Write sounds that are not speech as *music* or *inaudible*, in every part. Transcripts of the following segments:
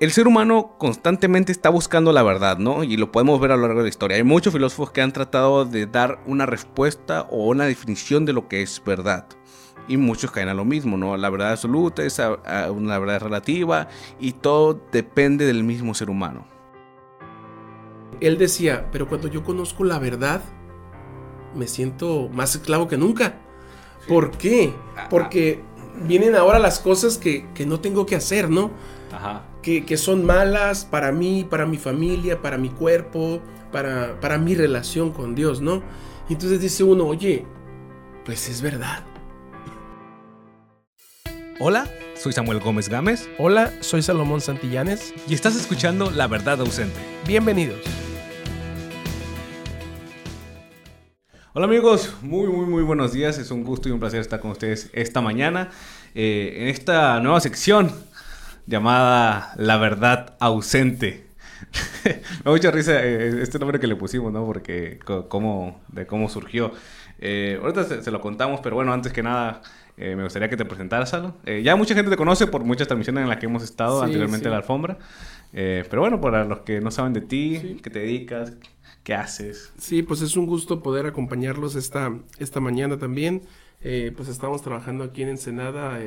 el ser humano constantemente está buscando la verdad, ¿no? Y lo podemos ver a lo largo de la historia. Hay muchos filósofos que han tratado de dar una respuesta o una definición de lo que es verdad. Y muchos caen a lo mismo, ¿no? La verdad absoluta es una verdad relativa y todo depende del mismo ser humano. Él decía, pero cuando yo conozco la verdad, me siento más esclavo que nunca. ¿Por qué? Ah, Porque vienen ahora las cosas que, que no tengo que hacer, ¿no? Ajá que, son malas para mí, para mi familia, para mi cuerpo, para, para mi relación con Dios, ¿no? Y entonces dice uno, oye, pues es verdad. Hola, soy Samuel Gómez Gámez. Hola, soy Salomón Santillanes. Y estás escuchando La Verdad Ausente. Bienvenidos. Hola amigos, muy muy muy buenos días. Es un gusto y un placer estar con ustedes esta mañana eh, en esta nueva sección llamada La Verdad Ausente. *laughs* Me da mucha risa eh, este nombre que le pusimos, ¿no? Porque cómo, de cómo surgió. Eh, ahorita se, lo contamos, pero bueno, antes que nada, eh, me gustaría que te presentaras, Salo. ya mucha gente te conoce por muchas transmisiones en las que hemos estado anteriormente en la alfombra. pero bueno, para los que no saben de ti, qué te dedicas, qué haces. Sí, pues es un gusto poder acompañarlos esta, esta mañana también. pues estamos trabajando aquí en Ensenada.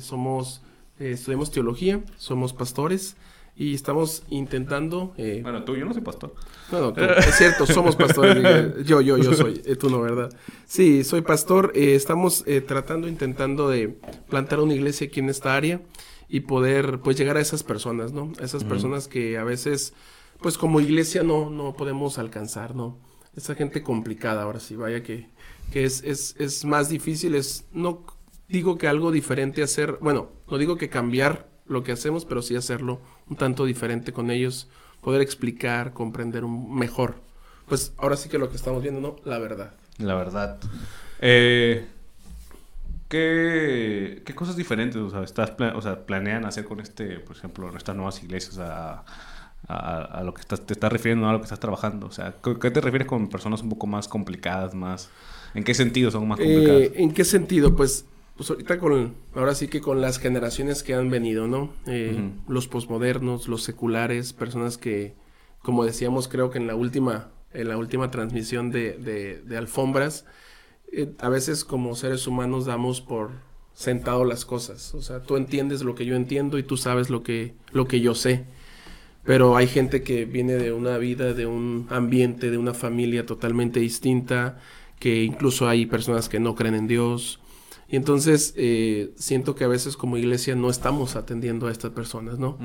somos eh, estudiamos teología, somos pastores y estamos intentando... Eh, bueno, tú, yo no soy pastor. Bueno, es cierto, somos pastores. yo, yo, yo soy, eh, tú no, ¿verdad? Sí, soy pastor. estamos tratando, intentando de plantar una iglesia aquí en esta área y poder, pues, llegar a esas personas, ¿no? A esas personas que a veces, pues, como iglesia no, no podemos alcanzar, ¿no? Esa gente complicada, ahora sí, vaya que, que es, es, es más difícil, es no digo que algo diferente hacer, bueno, no digo que cambiar lo que hacemos, pero sí hacerlo un tanto diferente con ellos, poder explicar, comprender un mejor. Pues ahora sí que lo que estamos viendo, ¿no? La verdad. La verdad. Eh, ¿qué, ¿qué, cosas diferentes o sea, estás, o sea, planean hacer con este, por ejemplo, estas nuevas iglesias a, a, lo que estás, te estás refiriendo, a lo que estás trabajando? O sea, ¿qué te refieres con personas un poco más complicadas, más... ¿En qué sentido son más complicadas? Eh, ¿En qué sentido? Pues pues ahorita con, ahora sí que con las generaciones que han venido, ¿no? Eh, los posmodernos, los seculares, personas que, como decíamos, creo que en la última, en la última transmisión de, de, alfombras, eh, a veces como seres humanos damos por sentado las cosas. O sea, tú entiendes lo que yo entiendo y tú sabes lo que, lo que yo sé. Pero hay gente que viene de una vida, de un ambiente, de una familia totalmente distinta, que incluso hay personas que no creen en Dios, y entonces eh, siento que a veces como iglesia no estamos atendiendo a estas personas, ¿no?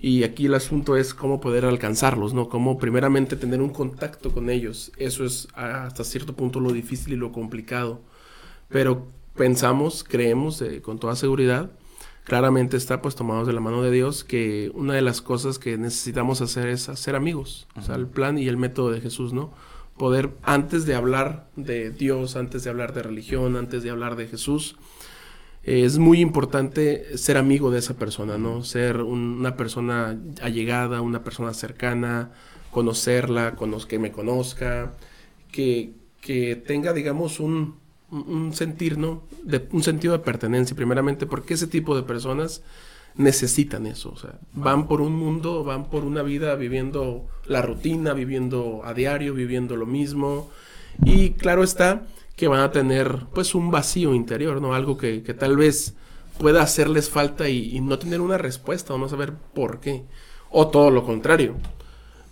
Y aquí el asunto es cómo poder alcanzarlos, ¿no? Cómo primeramente tener un contacto con ellos. Eso es hasta cierto punto lo difícil y lo complicado. Pero pensamos, creemos eh, con toda seguridad, claramente está pues tomados de la mano de Dios, que una de las cosas que necesitamos hacer es hacer amigos. O sea, el plan y el método de Jesús, ¿no? Poder, antes de hablar de Dios, antes de hablar de religión, antes de hablar de Jesús, es muy importante ser amigo de esa persona, ¿no? Ser una persona allegada, una persona cercana, conocerla, que me conozca, que, que tenga, digamos, un, un sentir, ¿no? Un sentido de pertenencia, primeramente, porque ese tipo de personas necesitan eso. O sea, van por un mundo, van por una vida viviendo la rutina, viviendo a diario, viviendo lo mismo. Y claro está que van a tener pues un vacío interior, ¿no? Algo que, tal vez pueda hacerles falta y, no tener una respuesta o no saber por qué. O todo lo contrario.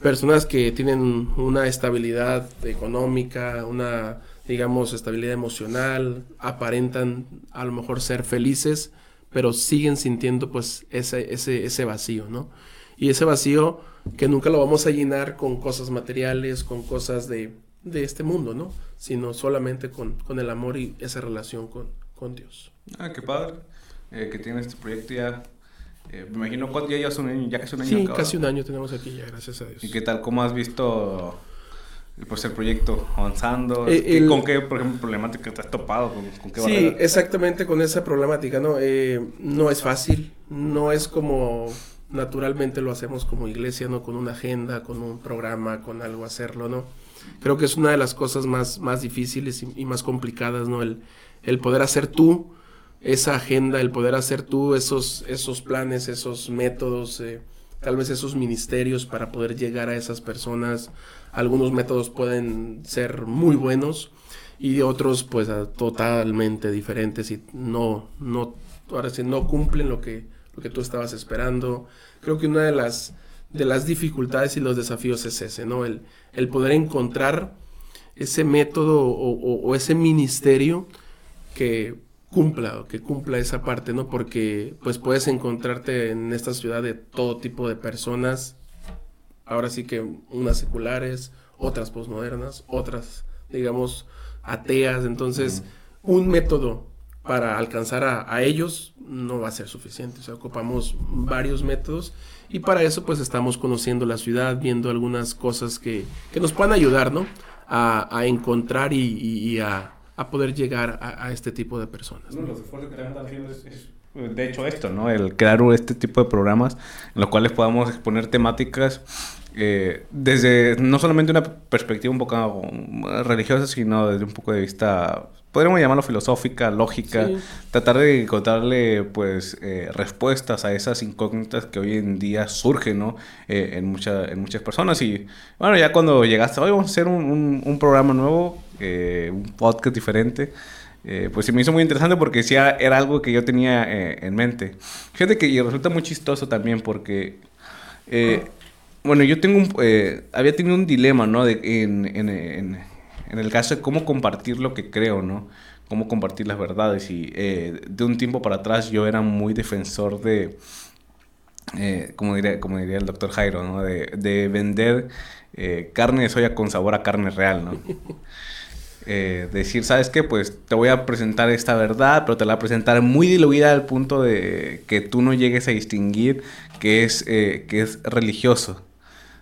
Personas que tienen una estabilidad económica, una, digamos, estabilidad emocional, aparentan a lo mejor ser felices, pero siguen sintiendo pues ese, ese, ese vacío, ¿no? Y ese vacío que nunca lo vamos a llenar con cosas materiales, con cosas de, de este mundo, ¿no? Sino solamente con, con, el amor y esa relación con, con Dios. Ah, qué padre eh, que tiene este proyecto ya. Eh, me imagino, ¿cuánto ya llevas un año? Ya casi un año. Sí, casi un año tenemos aquí ya, gracias a Dios. ¿Y qué tal? ¿Cómo has visto pues el proyecto avanzando? Eh, ¿Con qué, por ejemplo, problemática te has topado? ¿Con, qué sí, exactamente con esa problemática, ¿no? Eh, no es fácil, no es como naturalmente lo hacemos como iglesia, ¿no? Con una agenda, con un programa, con algo hacerlo, ¿no? Creo que es una de las cosas más, más difíciles y, más complicadas, ¿no? El, el, poder hacer tú esa agenda, el poder hacer tú esos, esos planes, esos métodos, eh, tal vez esos ministerios para poder llegar a esas personas. Algunos métodos pueden ser muy buenos y otros pues totalmente diferentes y no, no, ahora sí, no cumplen lo que, lo que tú estabas esperando. Creo que una de las, de las dificultades y los desafíos es ese, ¿no? El, el poder encontrar ese método o, ese ministerio que cumpla, que cumpla esa parte, ¿no? Porque pues puedes encontrarte en esta ciudad de todo tipo de personas, ahora sí que unas seculares, otras posmodernas, otras, digamos, ateas, entonces un método para alcanzar a, ellos no va a ser suficiente, o sea, ocupamos varios métodos y para eso pues estamos conociendo la ciudad, viendo algunas cosas que, que nos puedan ayudar, ¿no? A, a encontrar y, a, a, poder llegar a, este tipo de personas. los esfuerzos que están haciendo es, de hecho, esto, ¿no? El crear este tipo de programas en los cuales podamos exponer temáticas eh, desde no solamente una perspectiva un poco religiosa, sino desde un poco de vista, podríamos llamarlo filosófica, lógica, tratar de encontrarle pues eh, respuestas a esas incógnitas que hoy en día surgen ¿no? Eh, en, mucha, en muchas personas. Y bueno, ya cuando llegaste, hoy vamos a hacer un, un, programa nuevo, un podcast diferente. Pues se me hizo muy interesante porque sí era algo que yo tenía en mente. Fíjate que y resulta muy chistoso también porque bueno, yo tengo eh, había tenido un dilema, ¿no? En, en, en, el caso de cómo compartir lo que creo, ¿no? Cómo compartir las verdades. Y eh, de un tiempo para atrás yo era muy defensor de, eh, como, diría, como diría el doctor Jairo, ¿no? De, de vender carne de soya con sabor a carne real, ¿no? *laughs* decir, ¿sabes qué? Pues te voy a presentar esta verdad, pero te la voy a presentar muy diluida al punto de que tú no llegues a distinguir que es, que es religioso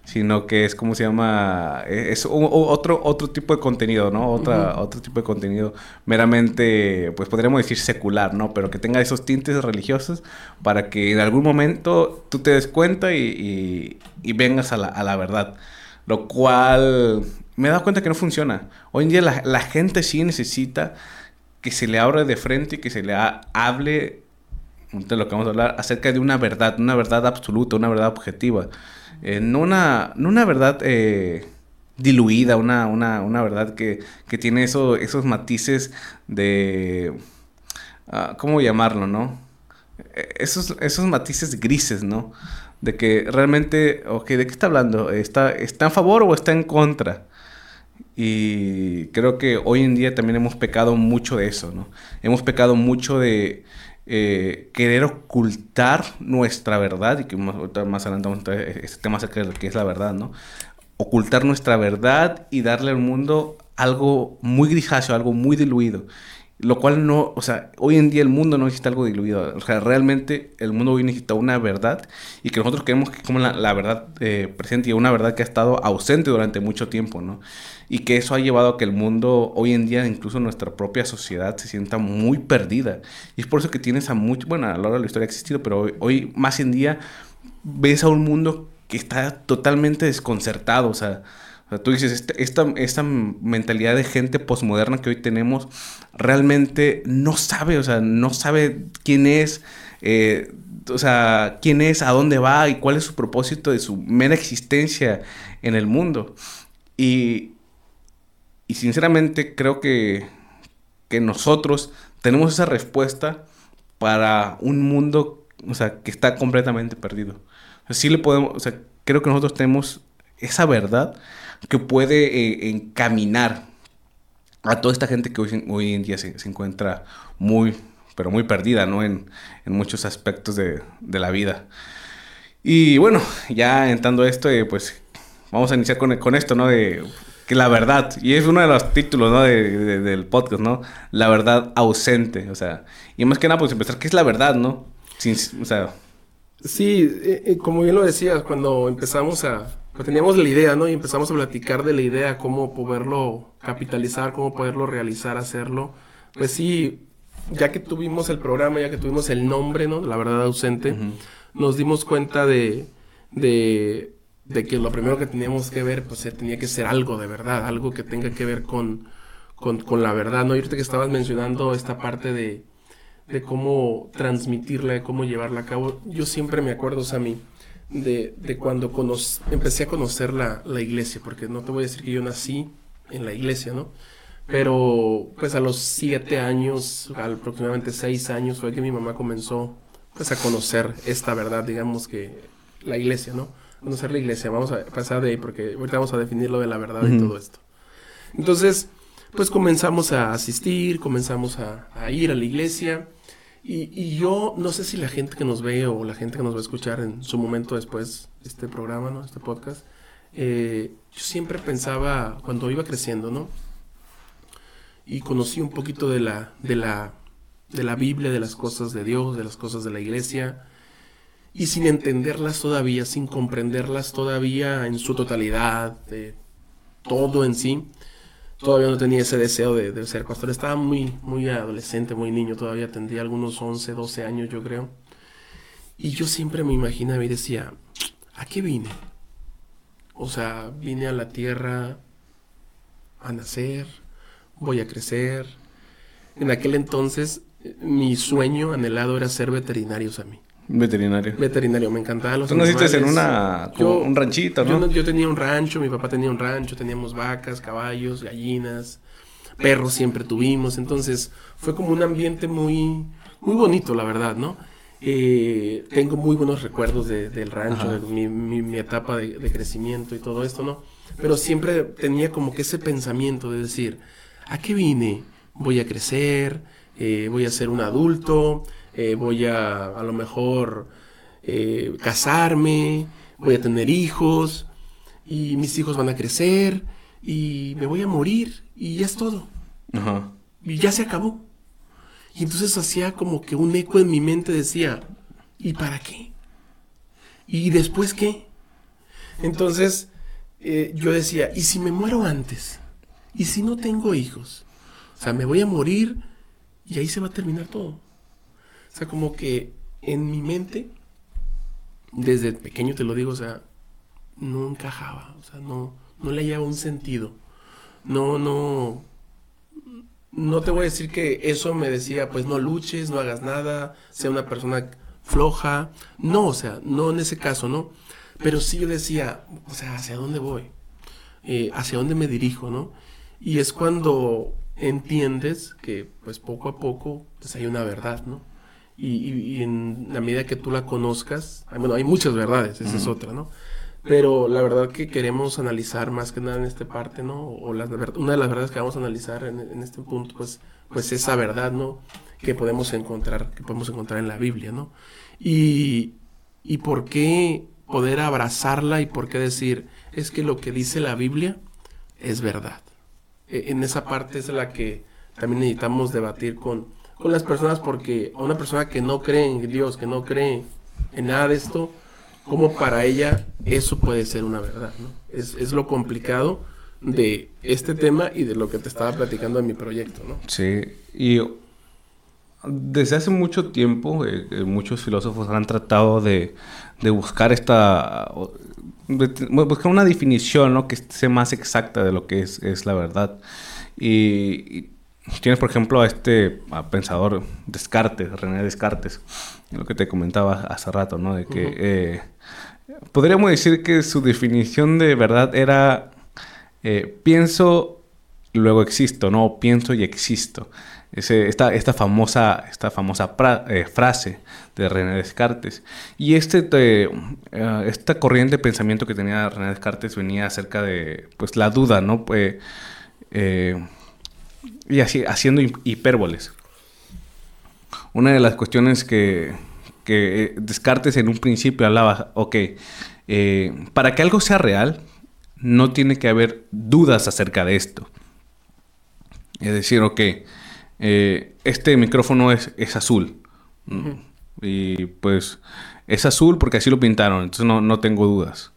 sino que es como se llama, e, es otro, otro tipo de contenido, ¿no? Otra, Otro tipo de contenido meramente, pues podríamos decir secular, ¿no? Pero que tenga esos tintes religiosos para que en algún momento tú te des cuenta y, y, vengas a la, a la, verdad. Lo cual me he dado cuenta que no funciona. Hoy en día la, gente sí necesita que se le abra de frente y que se le hable de lo que vamos a hablar acerca de una verdad, una verdad absoluta, una verdad objetiva. Eh, no, una, una verdad eh, diluida, una, una, una verdad que, que tiene eso, esos matices de... Uh, ¿Cómo llamarlo, no? E, esos, esos matices grises, ¿no? De que realmente, ok, ¿de qué está hablando? ¿Está, ¿Está a favor o está en contra? Y creo que hoy en día también hemos pecado mucho de eso, ¿no? Hemos pecado mucho de eh, querer ocultar nuestra verdad, y que más, adelante vamos a este tema acerca de que es la verdad, ¿no? Ocultar nuestra verdad y darle al mundo algo muy grisáceo, algo muy diluido. Lo cual no, o sea, hoy en día el mundo no necesita algo diluido. O sea, realmente el mundo hoy necesita una verdad y que nosotros queremos que como la, la verdad eh, presente y una verdad que ha estado ausente durante mucho tiempo, ¿no? Y que eso ha llevado a que el mundo hoy en día, incluso nuestra propia sociedad, se sienta muy perdida. Y es por eso que tienes a mucho, bueno, a lo largo de la historia ha existido, pero hoy, hoy más en día ves a un mundo que está totalmente desconcertado, o sea, tú dices, este, esta, esta, mentalidad de gente posmoderna que hoy tenemos realmente no sabe, o sea, no sabe quién es, eh, o sea, quién es, a dónde va y cuál es su propósito de su mera existencia en el mundo. Y, y sinceramente creo que, que nosotros tenemos esa respuesta para un mundo, o sea, que está completamente perdido. Así le podemos, o sea, creo que nosotros tenemos esa verdad que puede eh, encaminar a toda esta gente que hoy, en día se, encuentra muy, pero muy perdida, ¿no? En, muchos aspectos de, la vida. Y bueno, ya entrando a esto, eh, pues vamos a iniciar con, con, esto, ¿no? De que la verdad, y es uno de los títulos, ¿no? De, del podcast, ¿no? La verdad ausente, o sea, y más que nada, pues empezar, ¿qué es la verdad, ¿no? Sin, o sea... Sí, eh, como bien lo decías, cuando empezamos a, teníamos la idea, ¿no? Y empezamos a platicar de la idea, cómo poderlo capitalizar, cómo poderlo realizar, hacerlo. Pues sí, ya que tuvimos el programa, ya que tuvimos el nombre, ¿no? La verdad ausente, nos dimos cuenta de, de, de, que lo primero que teníamos que ver, pues tenía que ser algo de verdad, algo que tenga que ver con, con, con la verdad, ¿no? Y ahorita que estabas mencionando esta parte de, de cómo transmitirla, de cómo llevarla a cabo, yo siempre me acuerdo, Sammy, de, de cuando empecé a conocer la, la, iglesia, porque no te voy a decir que yo nací en la iglesia, ¿no? Pero pues a los siete años, aproximadamente seis años, fue que mi mamá comenzó pues a conocer esta verdad, digamos que la iglesia, ¿no? Conocer la iglesia, vamos a pasar de ahí porque ahorita vamos a definir lo de la verdad y todo esto. Entonces, pues comenzamos a asistir, comenzamos a, a ir a la iglesia y, yo no sé si la gente que nos ve o la gente que nos va a escuchar en su momento después de este programa, ¿no? Este podcast, eh, yo siempre pensaba cuando iba creciendo, ¿no? Y conocí un poquito de la, de la, de la Biblia, de las cosas de Dios, de las cosas de la iglesia, y sin entenderlas todavía, sin comprenderlas todavía en su totalidad, de todo en sí, todavía no tenía ese deseo de, ser pastor. Estaba muy, muy adolescente, muy niño, todavía tendría algunos 11, 12 años, yo creo. Y yo siempre me imaginaba y decía, ¿a qué vine? O sea, vine a la tierra a nacer, voy a crecer. En aquel entonces, mi sueño anhelado era ser veterinario a mí. Veterinario. Veterinario, me encantaba los Tú naciste en una, un ranchito, ¿no? Yo, tenía un rancho, mi papá tenía un rancho, teníamos vacas, caballos, gallinas, perros siempre tuvimos, entonces fue como un ambiente muy, muy bonito, la verdad, ¿no? Eh, tengo muy buenos recuerdos del rancho, de mi, etapa de, crecimiento y todo esto, ¿no? Pero siempre tenía como que ese pensamiento de decir, ¿a qué vine? Voy a crecer, eh, voy a ser un adulto, eh, voy a a lo mejor eh, casarme, voy a tener hijos y mis hijos van a crecer y me voy a morir y ya es todo. Y ya se acabó. Y entonces hacía como que un eco en mi mente decía, ¿y para qué? ¿Y después qué? Entonces eh, yo decía, ¿y si me muero antes? ¿Y si no tengo hijos? O sea, me voy a morir y ahí se va a terminar todo. O sea, como que en mi mente, desde pequeño te lo digo, o sea, no encajaba, o sea, no, no le hallaba un sentido. No, no, no te voy a decir que eso me decía, pues no luches, no hagas nada, sea una persona floja. No, o sea, no en ese caso, ¿no? Pero sí yo decía, o sea, ¿hacia dónde voy? Eh, ¿Hacia dónde me dirijo, no? Y es cuando entiendes que, pues poco a poco, pues hay una verdad, ¿no? Y, en la medida que tú la conozcas, bueno, hay muchas verdades, esa es otra, ¿no? Pero la verdad que queremos analizar más que nada en esta parte, ¿no? O una de las verdades que vamos a analizar en, este punto, pues, pues esa verdad, ¿no? Que podemos encontrar, que podemos encontrar en la Biblia, ¿no? Y, y por qué poder abrazarla y por qué decir, es que lo que dice la Biblia es verdad. E, en esa parte es la que también necesitamos debatir con, con las personas porque a una persona que no cree en Dios, que no cree en nada de esto, como para ella eso puede ser una verdad, ¿no? Es, es lo complicado de este tema y de lo que te estaba platicando en mi proyecto, ¿no? Sí, y desde hace mucho tiempo eh, eh, muchos filósofos han tratado de, de buscar esta... buscar una definición ¿no? que sea más exacta de lo que es, es la verdad. Y, Tienes, por ejemplo, a este pensador Descartes, René Descartes, lo que te comentaba hace rato, ¿no? De que eh, podríamos decir que su definición de verdad era eh, pienso, luego existo, ¿no? Pienso y existo. Ese, esta, esta famosa, esta famosa eh, frase de René Descartes. Y este, esta corriente de pensamiento que tenía René Descartes venía acerca de pues, la duda, ¿no? Pues, y así, haciendo hipérboles. Una de las cuestiones que, que Descartes en un principio hablaba, ok, eh, para que algo sea real, no tiene que haber dudas acerca de esto. Es decir, ok, eh, este micrófono es, es azul. Y pues es azul porque así lo pintaron, entonces no, no tengo dudas.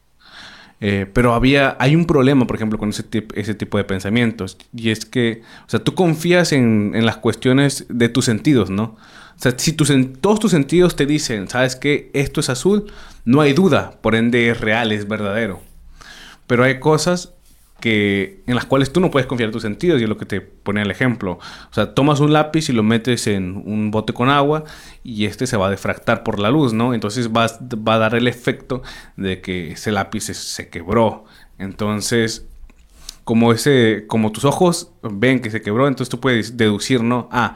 Eh, pero había, hay un problema, por ejemplo, con ese, ese tipo de pensamientos. Y es que, o sea, tú confías en, en las cuestiones de tus sentidos, ¿no? O sea, si tus, todos tus sentidos te dicen, ¿sabes qué? Esto es azul, no hay duda, por ende es real, es verdadero. Pero hay cosas que, en las cuales tú no puedes confiar tus sentidos, y es lo que te pone el ejemplo. O sea, tomas un lápiz y lo metes en un bote con agua y este se va a defractar por la luz, ¿no? Entonces va, va a dar el efecto de que ese lápiz se, quebró. Entonces, como, ese, como tus ojos ven que se quebró, entonces tú puedes deducir, ¿no? Ah,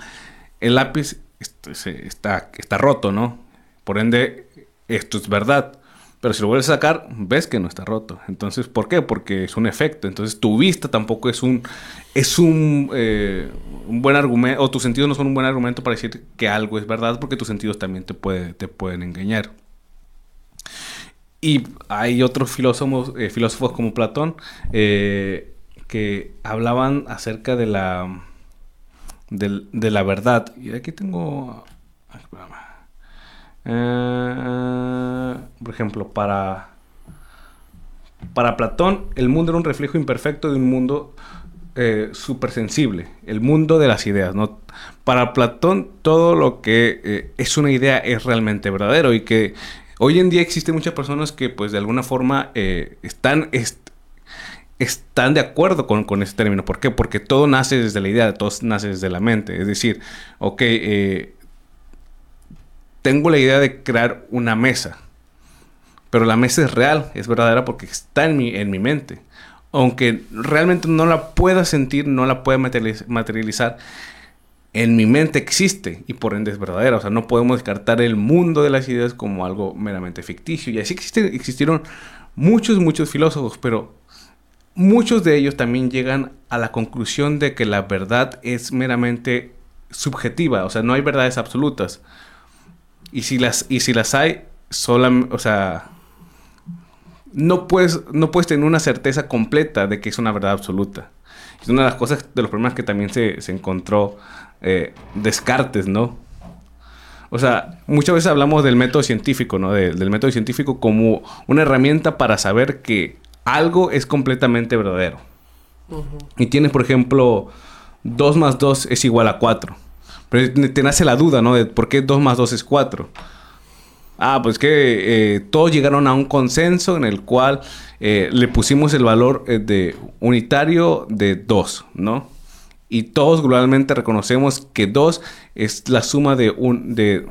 el lápiz está, está roto, ¿no? Por ende, esto es verdad. Pero si lo vuelves a sacar, ves que no está roto. Entonces, ¿por qué? Porque es un efecto. Entonces, tu vista tampoco es un, es un, eh, un buen argumento, o tus sentidos no son un buen argumento para decir que algo es verdad, porque tus sentidos también te, puede, te pueden engañar. Y hay otros filósofos, eh, filósofos como Platón eh, que hablaban acerca de la, de, de la verdad. Y aquí tengo... eh, por ejemplo, para, para Platón, el mundo era un reflejo imperfecto de un mundo eh, sensible, el mundo de las ideas. ¿no? Para Platón, todo lo que eh, es una idea es realmente verdadero y que hoy en día existen muchas personas que, pues, de alguna forma eh, están. están de acuerdo con, con ese término. ¿Por qué? Porque todo nace desde la idea, todo nace desde la mente. Es decir, ok, tengo la idea de crear una mesa. Pero la mesa es real, es verdadera porque está en mi, en mi mente. Aunque realmente no la pueda sentir, no la pueda materializar, en mi mente existe y por ende es verdadera. O sea, no podemos descartar el mundo de las ideas como algo meramente ficticio. Y así existieron muchos, muchos filósofos, pero muchos de ellos también llegan a la conclusión de que la verdad es meramente subjetiva. O sea, no hay verdades absolutas. Y si las, y si las hay, solamente, o sea, no puedes, no puedes tener una certeza completa de que es una verdad absoluta. Es una de las cosas, de los problemas que también se, se encontró eh, Descartes, ¿no? O sea, muchas veces hablamos del método científico, ¿no? del método científico como una herramienta para saber que algo es completamente verdadero. Y tienes, por ejemplo, 2 más 2 es igual a 4. Pero te nace la duda, ¿no? De por qué 2 más 2 es 4. Ah, pues que eh, todos llegaron a un consenso en el cual eh, le pusimos el valor eh, de unitario de 2, ¿no? Y todos globalmente reconocemos que 2 es la suma de, un, de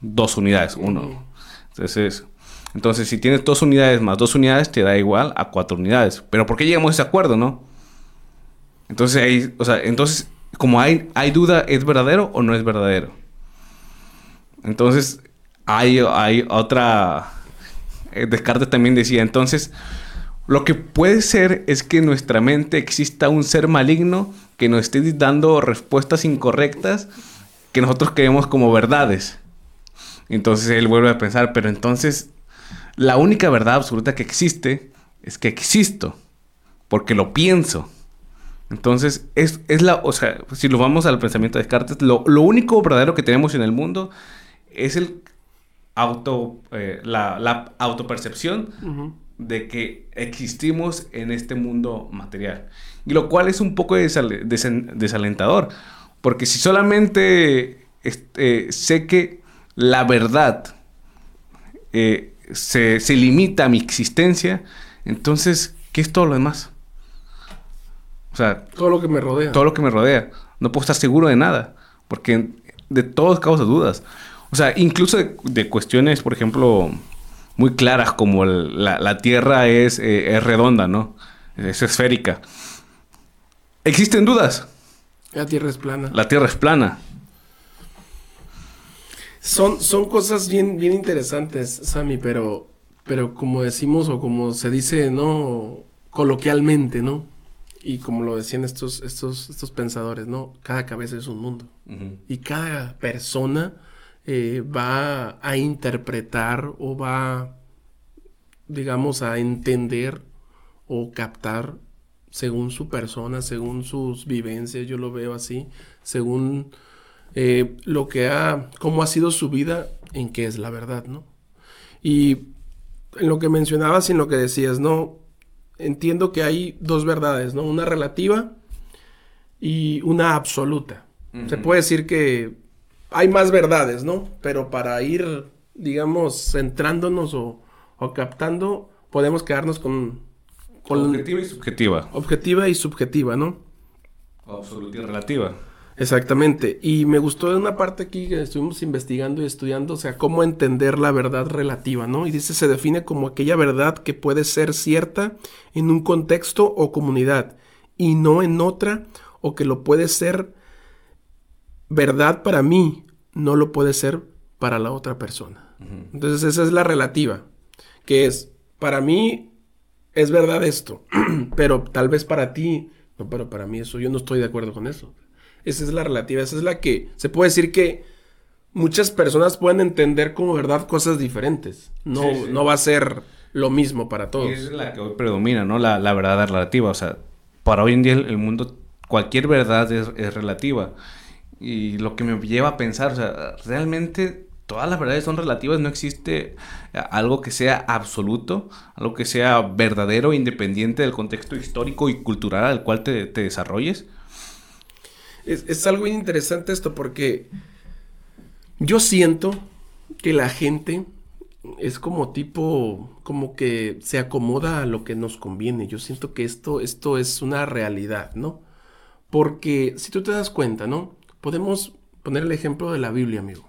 dos unidades, 1. Entonces, entonces, si tienes dos unidades más dos unidades, te da igual a cuatro unidades. Pero ¿por qué llegamos a ese acuerdo, no? Entonces, ahí, o sea, entonces como hay, hay duda, ¿es verdadero o no es verdadero? Entonces, hay, hay otra... Eh, Descartes también decía, entonces, lo que puede ser es que en nuestra mente exista un ser maligno que nos esté dando respuestas incorrectas que nosotros creemos como verdades. Entonces él vuelve a pensar, pero entonces la única verdad absoluta que existe es que existo, porque lo pienso. Entonces, es, la, o sea, si lo vamos al pensamiento de Descartes, lo, único verdadero que tenemos en el mundo es el auto, eh, la, autopercepción de que existimos en este mundo material. Y lo cual es un poco desalentador, porque si solamente este, sé que la verdad eh, se, se limita a mi existencia, entonces, ¿qué es todo lo demás? O sea... Todo lo que me rodea. Todo lo que me rodea. No puedo estar seguro de nada. Porque de todos causa dudas. O sea, incluso de, cuestiones, por ejemplo, muy claras como la, Tierra es, eh, es, redonda, ¿no? Es esférica. ¿Existen dudas? La Tierra es plana. La Tierra es plana. Son, son cosas bien, bien interesantes, Sammy, pero, pero como decimos o como se dice, ¿no? Coloquialmente, ¿no? Y como lo decían estos, estos, estos pensadores, ¿no? Cada cabeza es un mundo. Y cada persona eh, va a interpretar o va, digamos, a entender o captar según su persona, según sus vivencias, yo lo veo así, según eh, lo que ha, cómo ha sido su vida, en qué es la verdad, ¿no? Y en lo que mencionabas y en lo que decías, ¿no? Entiendo que hay dos verdades, ¿no? Una relativa y una absoluta. Se puede decir que hay más verdades, ¿no? Pero para ir, digamos, centrándonos o, captando, podemos quedarnos con, objetiva y subjetiva. Objetiva y subjetiva, ¿no? Absoluta y relativa. Exactamente. Y me gustó una parte aquí que estuvimos investigando y estudiando, o sea, cómo entender la verdad relativa, ¿no? Y dice, se define como aquella verdad que puede ser cierta en un contexto o comunidad y no en otra, o que lo puede ser verdad para mí, no lo puede ser para la otra persona. Entonces esa es la relativa, que es, para mí es verdad esto, *clears throat* pero tal vez para ti, no, pero para mí eso, yo no estoy de acuerdo con eso. Esa es la relativa, esa es la que se puede decir que muchas personas pueden entender como verdad cosas diferentes. No, no va a ser lo mismo para todos. es la que hoy predomina, ¿no? La, verdad relativa. O sea, para hoy en día el, mundo, cualquier verdad es, es, relativa. Y lo que me lleva a pensar, o sea, realmente todas las verdades son relativas, no existe algo que sea absoluto, algo que sea verdadero, independiente del contexto histórico y cultural al cual te, te desarrolles es, algo interesante esto porque yo siento que la gente es como tipo, como que se acomoda a lo que nos conviene. Yo siento que esto, esto es una realidad, ¿no? Porque si tú te das cuenta, ¿no? Podemos poner el ejemplo de la Biblia, amigo.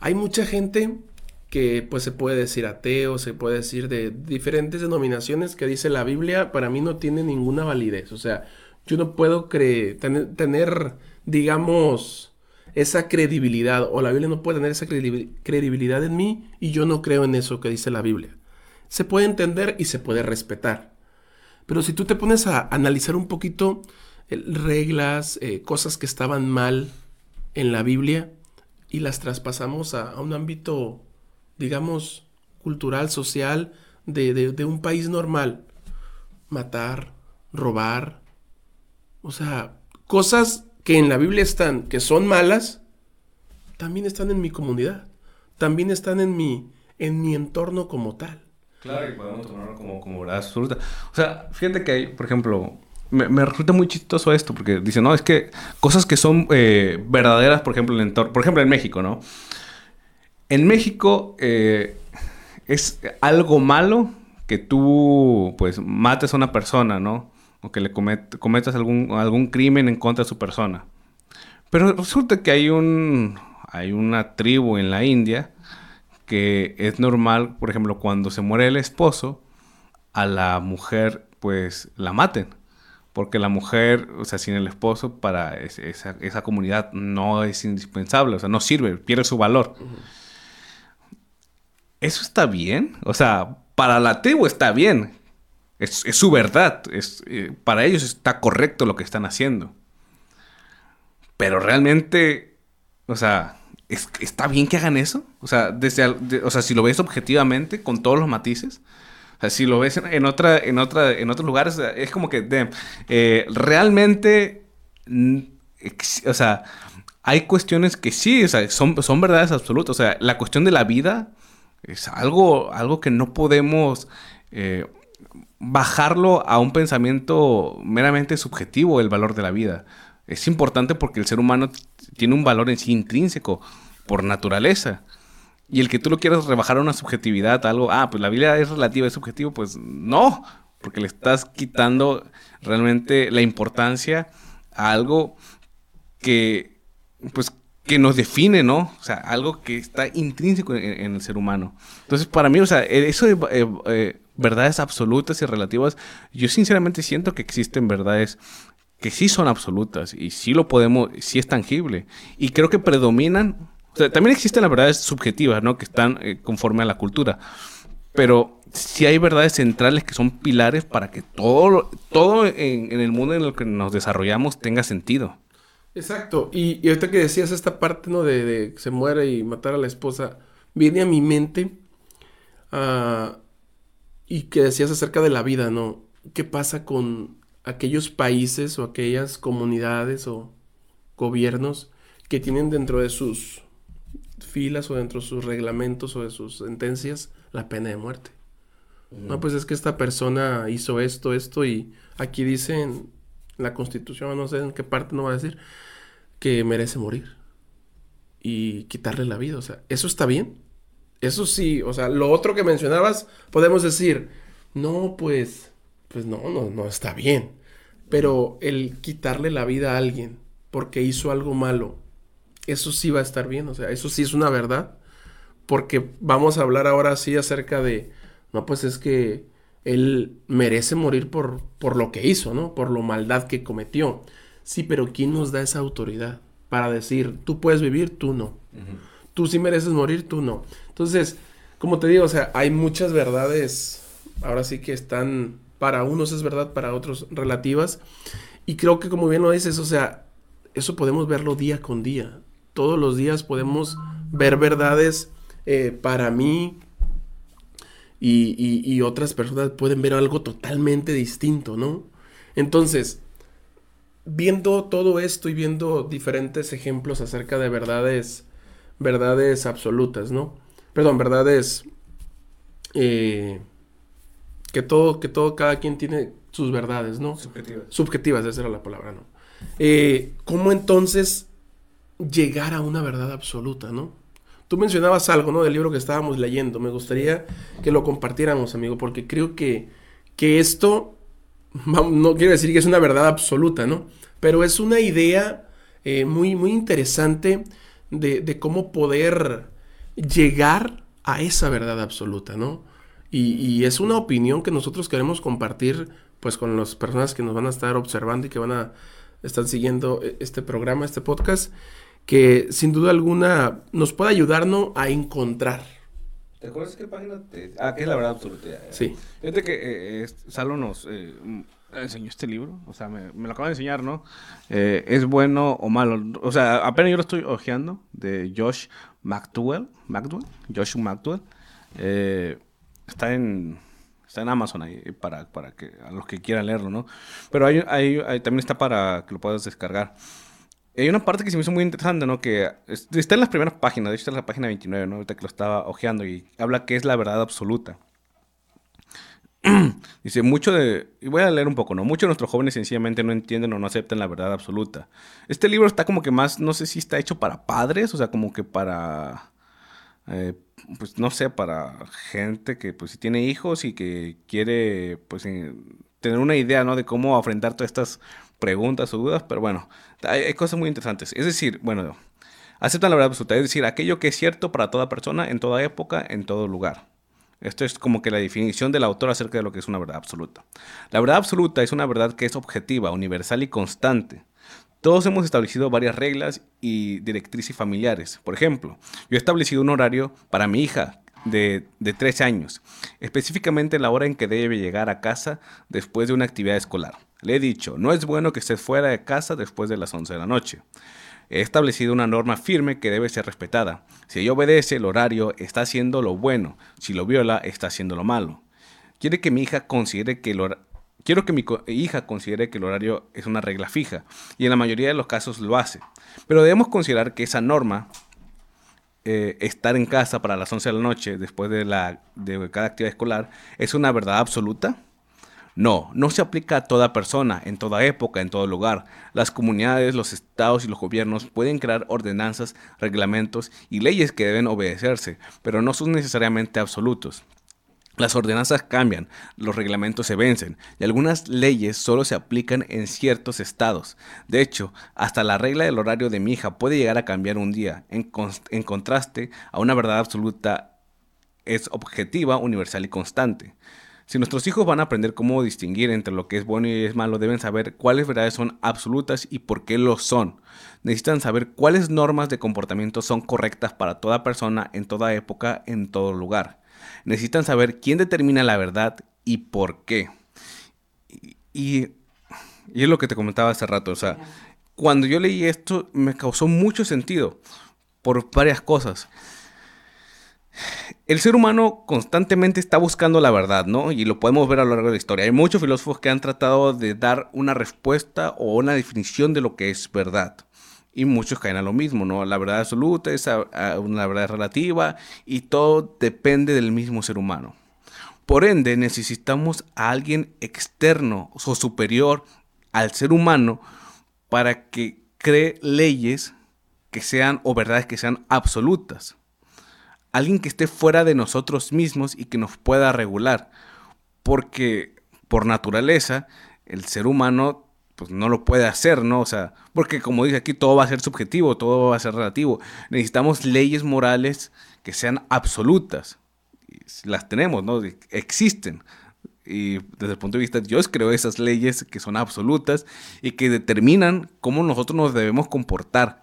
Hay mucha gente que pues se puede decir ateo, se puede decir de diferentes denominaciones que dice la Biblia para mí no tiene ninguna validez. O sea, yo no puedo tener, digamos, esa credibilidad, o la Biblia no puede tener esa credibilidad en mí, y yo no creo en eso que dice la Biblia. Se puede entender y se puede respetar. Pero si tú te pones a analizar un poquito eh, reglas, eh, cosas que estaban mal en la Biblia, y las traspasamos a, un ámbito, digamos, cultural, social, de un país normal, matar, robar, o sea, cosas que en la Biblia están, que son malas, también están en mi comunidad. También están en mi, en mi entorno como tal. Claro, y podemos tomarlo como, como verdad absoluta. O sea, fíjate que hay, por ejemplo, me, resulta muy chistoso esto, porque dice, no, es que cosas que son eh, verdaderas, por ejemplo, en el entorno, por ejemplo, en México, ¿no? En México eh, es algo malo que tú, pues, mates a una persona, ¿no? O que le cometas algún, algún crimen en contra de su persona. Pero resulta que hay, un, hay una tribu en la India que es normal, por ejemplo, cuando se muere el esposo, a la mujer pues la maten. Porque la mujer, o sea, sin el esposo, para esa, esa, comunidad no es indispensable, o sea, no sirve, pierde su valor. ¿Eso está bien? O sea, para la tribu está bien es, su verdad. Es, eh, para ellos está correcto lo que están haciendo. Pero realmente, o sea, ¿está bien que hagan eso? O sea, desde, o sea, si lo ves objetivamente, con todos los matices. O sea, si lo ves en, otra, en, otra, en otros lugares, es como que, eh, realmente, o sea, hay cuestiones que sí, o sea, son, son verdades absolutas. O sea, la cuestión de la vida es algo, algo que no podemos... Eh, bajarlo a un pensamiento meramente subjetivo el valor de la vida. Es importante porque el ser humano tiene un valor en sí intrínseco, por naturaleza. Y el que tú lo quieras rebajar a una subjetividad, algo, ah, pues la vida es relativa, es subjetivo, pues no, porque le estás quitando realmente la importancia a algo que, pues, que nos define, ¿no? O sea, algo que está intrínseco en, el ser humano. Entonces, para mí, o sea, eso eh, eh, verdades absolutas y relativas, yo sinceramente siento que existen verdades que sí son absolutas y sí lo podemos, sí es tangible. Y creo que predominan, también existen las verdades subjetivas, ¿no? Que están eh, conforme a la cultura. Pero sí hay verdades centrales que son pilares para que todo, todo en, el mundo en el que nos desarrollamos tenga sentido. Exacto. Y, y ahorita que decías esta parte, ¿no? De, de, se muere y matar a la esposa, viene a mi mente a y que decías acerca de la vida, ¿no? ¿Qué pasa con aquellos países o aquellas comunidades o gobiernos que tienen dentro de sus filas o dentro de sus reglamentos o de sus sentencias la pena de muerte? No, pues es que esta persona hizo esto, esto y aquí dice en la constitución, no sé en qué parte no va a decir, que merece morir y quitarle la vida. O sea, ¿eso está bien? Eso sí, o sea, lo otro que mencionabas, podemos decir, no, pues pues no, no, no está bien. Pero el quitarle la vida a alguien porque hizo algo malo, eso sí va a estar bien, o sea, eso sí es una verdad. Porque vamos a hablar ahora sí acerca de, no, pues es que él merece morir por, por lo que hizo, ¿no? Por lo maldad que cometió. Sí, pero ¿quién nos da esa autoridad para decir, tú puedes vivir, tú no? Tú sí mereces morir, tú no. Entonces, como te digo, o sea, hay muchas verdades, ahora sí que están, para unos es verdad, para otros relativas. Y creo que como bien lo dices, o sea, eso podemos verlo día con día. Todos los días podemos ver verdades eh, para mí, y, otras personas pueden ver algo totalmente distinto, ¿no? Entonces, viendo todo esto y viendo diferentes ejemplos acerca de verdades, verdades absolutas, ¿no? Perdón, verdades eh, que todo, que todo, cada quien tiene sus verdades, ¿no? Subjetivas. Subjetivas, esa era la palabra, ¿no? Eh, ¿Cómo entonces llegar a una verdad absoluta, ¿no? Tú mencionabas algo, ¿no? Del libro que estábamos leyendo. Me gustaría que lo compartiéramos, amigo, porque creo que, que esto, no quiero decir que es una verdad absoluta, ¿no? Pero es una idea eh, muy, muy interesante de, cómo poder llegar a esa verdad absoluta, ¿no? Y, y, es una opinión que nosotros queremos compartir, pues, con las personas que nos van a estar observando y que van a estar siguiendo eh, este programa, este podcast que sin duda alguna nos puede ayudarnos a encontrar. ¿Te acuerdas qué página? Ah, que es la verdad absoluta. Sí. Fíjate que eh, eh Salo nos eh, enseñó este libro, o sea, me, lo acaba de enseñar, ¿no? Eh, ¿Es bueno o malo? O sea, apenas yo lo estoy hojeando, de Josh McDowell, McDowell, Josh McDowell. está en está en Amazon ahí para, para que a los que quieran leerlo, ¿no? Pero hay, hay, también está para que lo puedas descargar. Hay una parte que se me hizo muy interesante, ¿no? Que está en las primeras páginas, de hecho está en la página 29, ¿no? Ahorita que lo estaba ojeando y habla que es la verdad absoluta. *clears throat* Dice, mucho de, y voy a leer un poco, ¿no? Muchos de nuestros jóvenes sencillamente no entienden o no aceptan la verdad absoluta. Este libro está como que más, no sé si está hecho para padres, o sea, como que para, eh, pues no sé, para gente que pues si tiene hijos y que quiere, pues, tener una idea, ¿no? De cómo afrontar todas estas preguntas o dudas, pero bueno, hay, cosas muy interesantes. Es decir, bueno, aceptan la verdad absoluta, es decir, aquello que es cierto para toda persona, en toda época, en todo lugar. Esto es como que la definición del autor acerca de lo que es una verdad absoluta. La verdad absoluta es una verdad que es objetiva, universal y constante. Todos hemos establecido varias reglas y directrices familiares. Por ejemplo, yo he establecido un horario para mi hija de, de 13 años, específicamente la hora en que debe llegar a casa después de una actividad escolar. Le he dicho, no es bueno que estés fuera de casa después de las 11 de la noche. He establecido una norma firme que debe ser respetada. Si ella obedece el horario, está haciendo lo bueno. Si lo viola, está haciendo lo malo. Quiere que mi hija considere que el Quiero que mi hija considere que el horario es una regla fija, y en la mayoría de los casos lo hace. Pero debemos considerar que esa norma, eh, estar en casa para las 11 de la noche después de, la, de cada actividad escolar, es una verdad absoluta. No, no se aplica a toda persona, en toda época, en todo lugar. Las comunidades, los estados y los gobiernos pueden crear ordenanzas, reglamentos y leyes que deben obedecerse, pero no son necesariamente absolutos. Las ordenanzas cambian, los reglamentos se vencen y algunas leyes solo se aplican en ciertos estados. De hecho, hasta la regla del horario de mi hija puede llegar a cambiar un día, en, en contraste a una verdad absoluta es objetiva, universal y constante. Si nuestros hijos van a aprender cómo distinguir entre lo que es bueno y es malo, deben saber cuáles verdades son absolutas y por qué lo son. Necesitan saber cuáles normas de comportamiento son correctas para toda persona, en toda época, en todo lugar. Necesitan saber quién determina la verdad y por qué. Y, es lo que te comentaba hace rato. O sea, cuando yo leí esto me causó mucho sentido por varias cosas el ser humano constantemente está buscando la verdad, ¿no? Y lo podemos ver a lo largo de la historia. Hay muchos filósofos que han tratado de dar una respuesta o una definición de lo que es verdad. Y muchos caen a lo mismo, ¿no? La verdad absoluta es una verdad relativa y todo depende del mismo ser humano. Por ende, necesitamos a alguien externo o superior al ser humano para que cree leyes que sean o verdades que sean absolutas alguien que esté fuera de nosotros mismos y que nos pueda regular. Porque por naturaleza, el ser humano pues no lo puede hacer, ¿no? O sea, porque como dice aquí, todo va a ser subjetivo, todo va a ser relativo. Necesitamos leyes morales que sean absolutas. Las tenemos, ¿no? Existen. Y desde el punto de vista Dios creo esas leyes que son absolutas y que determinan cómo nosotros nos debemos comportar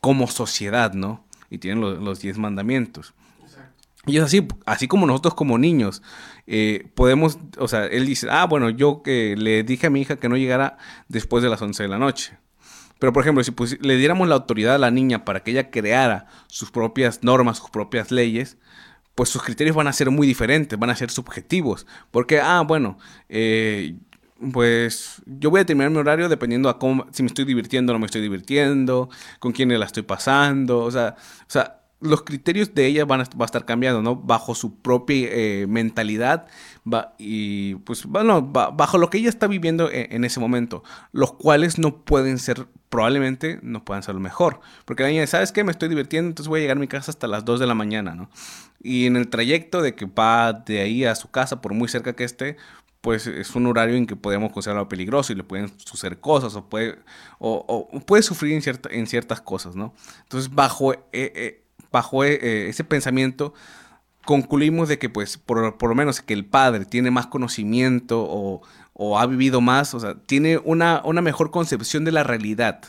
como sociedad, ¿no? Y tienen los, diez mandamientos. Y es así, así como nosotros como niños eh, podemos, o sea, él dice, ah, bueno, yo que le dije a mi hija que no llegara después de las 11 de la noche. Pero, por ejemplo, si le diéramos la autoridad a la niña para que ella creara sus propias normas, sus propias leyes, pues sus criterios van a ser muy diferentes, van a ser subjetivos. Porque, ah, bueno, eh, pues yo voy a terminar mi horario dependiendo a cómo, si me estoy divirtiendo o no me estoy divirtiendo, con quién la estoy pasando, o sea, o sea los criterios de ella van a, estar cambiando, ¿no? Bajo su propia eh, mentalidad y pues bueno, bajo lo que ella está viviendo en, en, ese momento, los cuales no pueden ser, probablemente no puedan ser lo mejor, porque la niña, ¿sabes qué? Me estoy divirtiendo, entonces voy a llegar a mi casa hasta las 2 de la mañana, ¿no? Y en el trayecto de que va de ahí a su casa, por muy cerca que esté, pues es un horario en que podemos considerarlo peligroso y le pueden suceder cosas o puede, o, puede sufrir en, cierta, en, ciertas cosas, ¿no? Entonces, bajo, eh, eh, bajo eh, ese pensamiento, concluimos de que, pues, por, por, lo menos que el padre tiene más conocimiento o, o ha vivido más, o sea, tiene una, una mejor concepción de la realidad.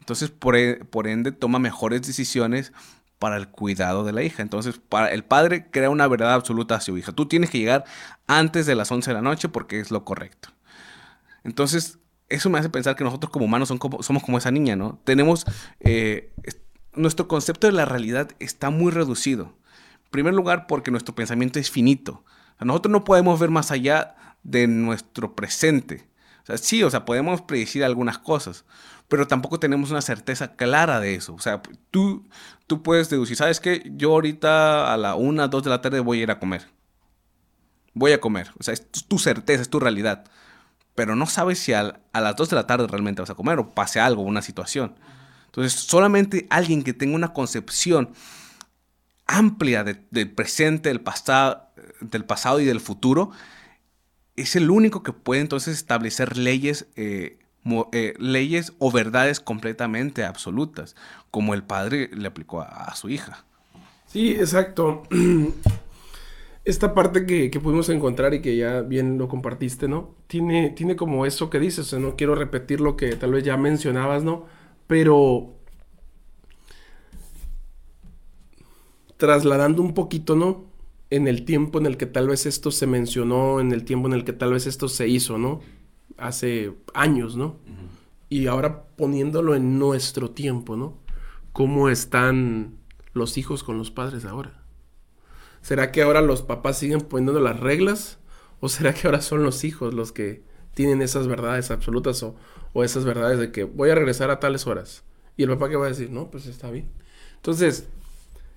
Entonces, por, e, por ende, toma mejores decisiones para el cuidado de la hija. Entonces, para el padre crea una verdad absoluta a su hija. Tú tienes que llegar antes de las 11 de la noche porque es lo correcto. Entonces, eso me hace pensar que nosotros como humanos somos como esa niña, ¿no? Tenemos, eh, nuestro concepto de la realidad está muy reducido. En primer lugar, porque nuestro pensamiento es finito. nosotros no podemos ver más allá de nuestro presente. O sea, sí, o sea, podemos predecir algunas cosas, pero tampoco tenemos una certeza clara de eso. O sea, tú, tú puedes deducir, ¿sabes qué? Yo ahorita a la una, dos de la tarde voy a ir a comer. Voy a comer. O sea, es tu certeza, es tu realidad. Pero no sabes si a, las dos de la tarde realmente vas a comer o pase algo, una situación. Entonces, solamente alguien que tenga una concepción amplia del presente, del pasado, del pasado y del futuro, es el único que puede entonces establecer leyes eh, eh, leyes o verdades completamente absolutas, como el padre le aplicó a, su hija. Sí, exacto. *clears throat* Esta parte que, pudimos encontrar y que ya bien lo compartiste, ¿no? Tiene, tiene como eso que dices, no quiero repetir lo que tal vez ya mencionabas, ¿no? Pero trasladando un poquito, ¿no? En el tiempo en el que tal vez esto se mencionó, en el tiempo en el que tal vez esto se hizo, ¿no? hace años, ¿no? Y ahora poniéndolo en nuestro tiempo, ¿no? ¿Cómo están los hijos con los padres ahora? ¿Será que ahora los papás siguen poniendo las reglas? ¿O será que ahora son los hijos los que tienen esas verdades absolutas o, esas verdades de que voy a regresar a tales horas? Y el papá que va a decir, no, pues está bien. Entonces,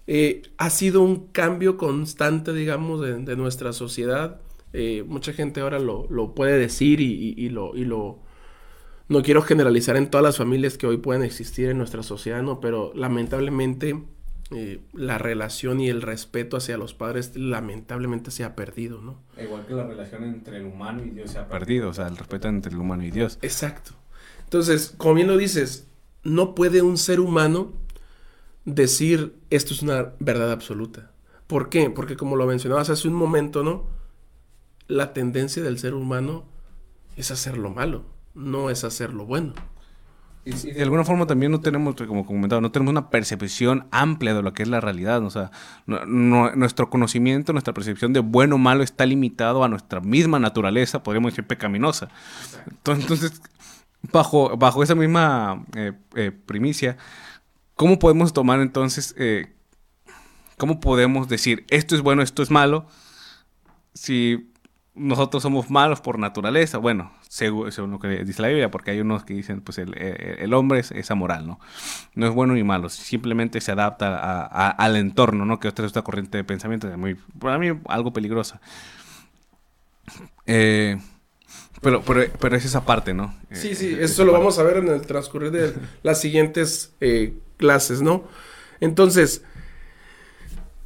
eh, ha sido un cambio constante, digamos, de nuestra sociedad eh, mucha gente ahora lo, puede decir y, lo, y lo... No quiero generalizar en todas las familias que hoy pueden existir en nuestra sociedad, ¿no? Pero lamentablemente eh, la relación y el respeto hacia los padres lamentablemente se ha perdido, ¿no? Igual que la relación entre el humano y Dios se ha perdido, o sea, el respeto entre el humano y Dios. Exacto. Entonces, como bien lo dices, no puede un ser humano decir esto es una verdad absoluta. ¿Por qué? Porque como lo mencionabas hace un momento, ¿no? la tendencia del ser humano es hacer lo malo, no es hacer lo bueno. Y, de alguna forma también no tenemos, como comentaba, no tenemos una percepción amplia de lo que es la realidad. O sea, nuestro conocimiento, nuestra percepción de bueno o malo está limitado a nuestra misma naturaleza, podríamos decir pecaminosa. Entonces, bajo, bajo esa misma eh, eh, primicia, ¿cómo podemos tomar entonces, eh, cómo podemos decir esto es bueno, esto es malo? Si nosotros somos malos por naturaleza, bueno, según, lo que dice la Biblia, porque hay unos que dicen, pues el, el hombre es, es, amoral, ¿no? No es bueno ni malo, simplemente se adapta al entorno, ¿no? Que otra esta corriente de pensamiento es muy, para mí, algo peligrosa. Eh, pero, pero, pero, es esa parte, ¿no? Sí, sí, eh, eso lo vamos a ver en el transcurrir de las siguientes eh, clases, ¿no? Entonces,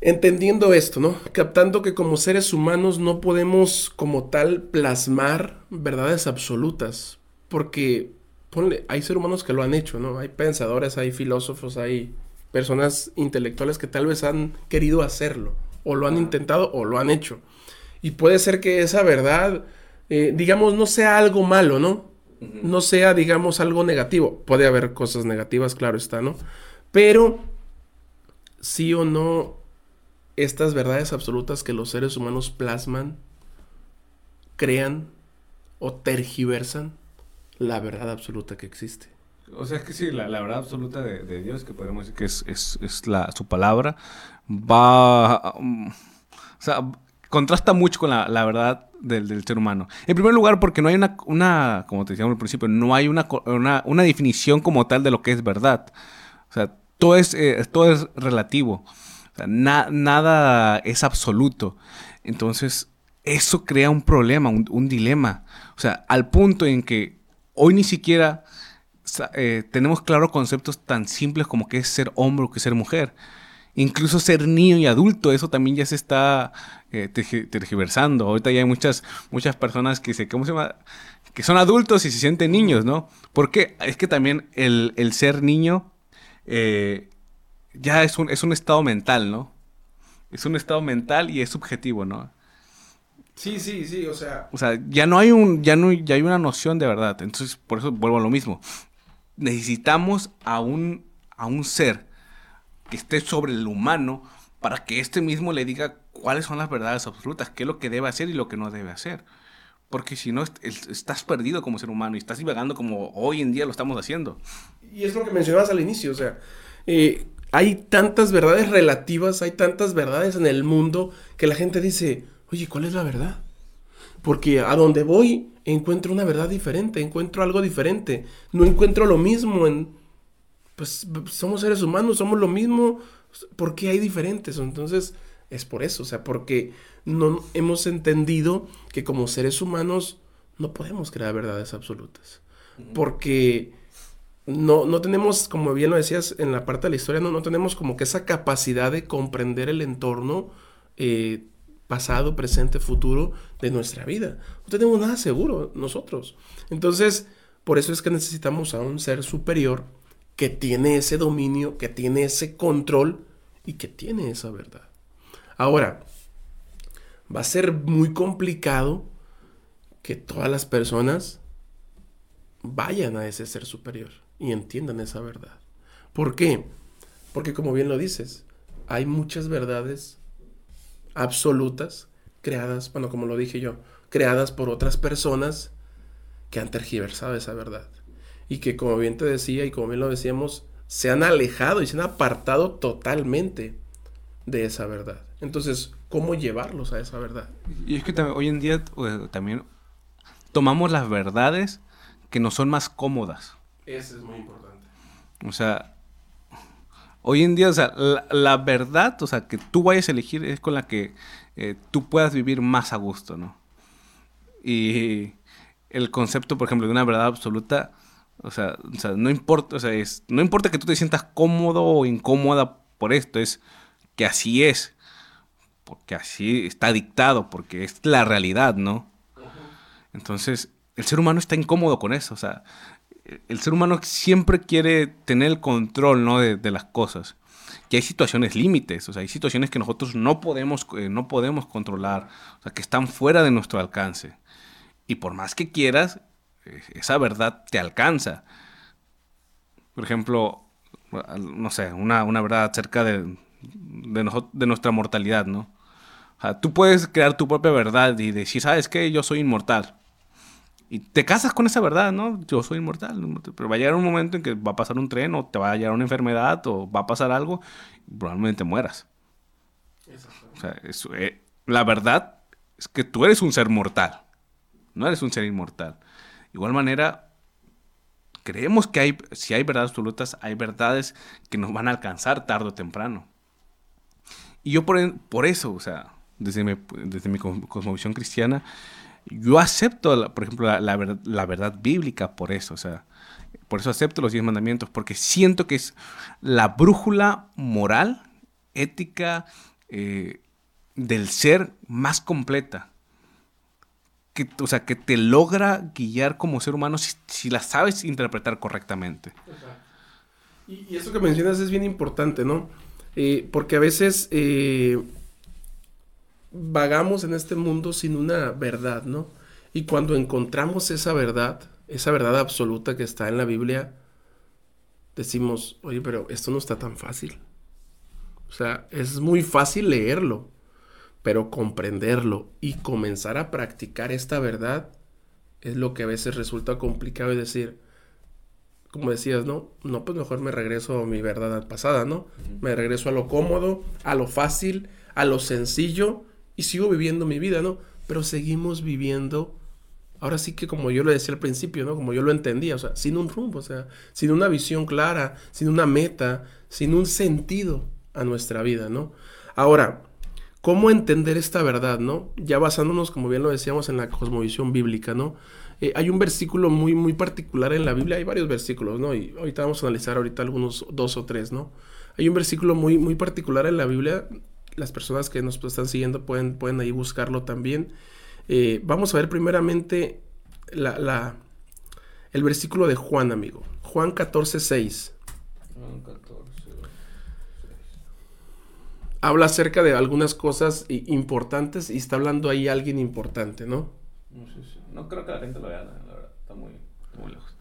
entendiendo esto, ¿no? Captando que como seres humanos no podemos como tal plasmar verdades absolutas, porque ponle, hay seres humanos que lo han hecho, ¿no? Hay pensadores, hay filósofos, hay personas intelectuales que tal vez han querido hacerlo, o lo han intentado o lo han hecho. Y puede ser que esa verdad, eh, digamos, no sea algo malo, ¿no? No sea, digamos, algo negativo. Puede haber cosas negativas, claro está, ¿no? Pero sí o no estas verdades absolutas que los seres humanos plasman, crean o tergiversan la verdad absoluta que existe. O sea, es que sí, la, verdad absoluta de, Dios, que podemos decir que es, la, su palabra, va... Um, o sea, contrasta mucho con la, verdad del, ser humano. En primer lugar, porque no hay una, una como te decíamos al principio, no hay una, una, definición como tal de lo que es verdad. O sea, todo es, eh, todo es relativo nada es absoluto. Entonces, eso crea un problema, un, dilema. O sea, al punto en que hoy ni siquiera eh, tenemos claros conceptos tan simples como que es ser hombre o que es ser mujer. Incluso ser niño y adulto, eso también ya se está eh, tergiversando. Ahorita ya hay muchas, muchas personas que se, ¿cómo se llama? Que son adultos y se sienten niños, ¿no? Porque es que también el, ser niño eh, ya es un, es un estado mental, ¿no? Es un estado mental y es subjetivo, ¿no? Sí, sí, sí, o sea. O sea, ya no hay un, ya no, ya hay una noción de verdad. Entonces, por eso vuelvo a lo mismo. Necesitamos a un, a un ser que esté sobre el humano para que este mismo le diga cuáles son las verdades absolutas, qué es lo que debe hacer y lo que no debe hacer. Porque si no, estás perdido como ser humano y estás divagando como hoy en día lo estamos haciendo. Y es lo que mencionabas al inicio, o sea, eh, hay tantas verdades relativas, hay tantas verdades en el mundo que la gente dice, oye, ¿cuál es la verdad? Porque a donde voy encuentro una verdad diferente, encuentro algo diferente, no encuentro lo mismo en... Pues somos seres humanos, somos lo mismo, ¿por qué hay diferentes? Entonces es por eso, o sea, porque no hemos entendido que como seres humanos no podemos crear verdades absolutas. Porque no, no tenemos, como bien lo decías en la parte de la historia, no, no tenemos como que esa capacidad de comprender el entorno eh, pasado, presente, futuro de nuestra vida. No tenemos nada seguro nosotros. Entonces, por eso es que necesitamos a un ser superior que tiene ese dominio, que tiene ese control y que tiene esa verdad. Ahora, va a ser muy complicado que todas las personas vayan a ese ser superior y entiendan esa verdad. ¿Por qué? Porque como bien lo dices, hay muchas verdades absolutas creadas, bueno, como lo dije yo, creadas por otras personas que han tergiversado esa verdad. Y que como bien te decía y como bien lo decíamos, se han alejado y se han apartado totalmente de esa verdad. Entonces, ¿cómo llevarlos a esa verdad? Y es que hoy en día también tomamos las verdades que nos son más cómodas. Eso es muy importante. O sea, hoy en día, o sea, la, verdad, o sea, que tú vayas a elegir es con la que eh, tú puedas vivir más a gusto, ¿no? Y el concepto, por ejemplo, de una verdad absoluta, o sea, no importa, o sea, es, no importa que tú te sientas cómodo o incómoda por esto, es que así es, porque así está dictado, porque es la realidad, ¿no? Entonces, el ser humano está incómodo con eso, o sea, el ser humano siempre quiere tener el control ¿no? de, las cosas. Que hay situaciones límites, o sea, hay situaciones que nosotros no podemos, eh, no podemos controlar, o sea, que están fuera de nuestro alcance. Y por más que quieras, esa verdad te alcanza. Por ejemplo, no sé, una, verdad acerca de, de, nuestra mortalidad, ¿no? O sea, tú puedes crear tu propia verdad y decir, ¿sabes qué? Yo soy inmortal. Y te casas con esa verdad, ¿no? Yo soy inmortal, pero va a llegar un momento en que va a pasar un tren o te va a llegar una enfermedad o va a pasar algo y probablemente mueras. O sea, eh, la verdad es que tú eres un ser mortal, no eres un ser inmortal. Igual manera, creemos que hay, si hay verdades absolutas, hay verdades que nos van a alcanzar tarde o temprano. Y yo por, por eso, o sea, desde mi, desde mi cosmovisión cristiana, yo acepto, por ejemplo, la, verdad bíblica por eso, o sea, por eso acepto los diez mandamientos, porque siento que es la brújula moral, ética, eh, del ser más completa. Que, o sea, que te logra guiar como ser humano si, la sabes interpretar correctamente. Y, eso que mencionas es bien importante, ¿no? Eh, porque a veces eh, vagamos en este mundo sin una verdad, ¿no? Y cuando encontramos esa verdad, esa verdad absoluta que está en la Biblia, decimos, oye, pero esto no está tan fácil. O sea, es muy fácil leerlo, pero comprenderlo y comenzar a practicar esta verdad es lo que a veces resulta complicado y decir, como decías, ¿no? No, pues mejor me regreso a mi verdad pasada, ¿no? Me regreso a lo cómodo, a lo fácil, a lo sencillo y sigo viviendo mi vida, ¿no? Pero seguimos viviendo, ahora sí que como yo lo decía al principio, ¿no? Como yo lo entendía, o sea, sin un rumbo, o sea, sin una visión clara, sin una meta, sin un sentido a nuestra vida, ¿no? Ahora, ¿cómo entender esta verdad, no? Ya basándonos, como bien lo decíamos, en la cosmovisión bíblica, ¿no? Eh, hay un versículo muy, muy particular en la Biblia, hay varios versículos, ¿no? Y ahorita vamos a analizar ahorita algunos dos o tres, ¿no? Hay un versículo muy, muy particular en la Biblia, las personas que nos están siguiendo pueden, pueden ahí buscarlo también. Eh, vamos a ver primeramente la, el versículo de Juan, amigo. Juan 14, 6. Juan 14 habla acerca de algunas cosas importantes y está hablando ahí alguien importante, ¿no? No, creo que la gente lo vea, la verdad, está muy, lejos.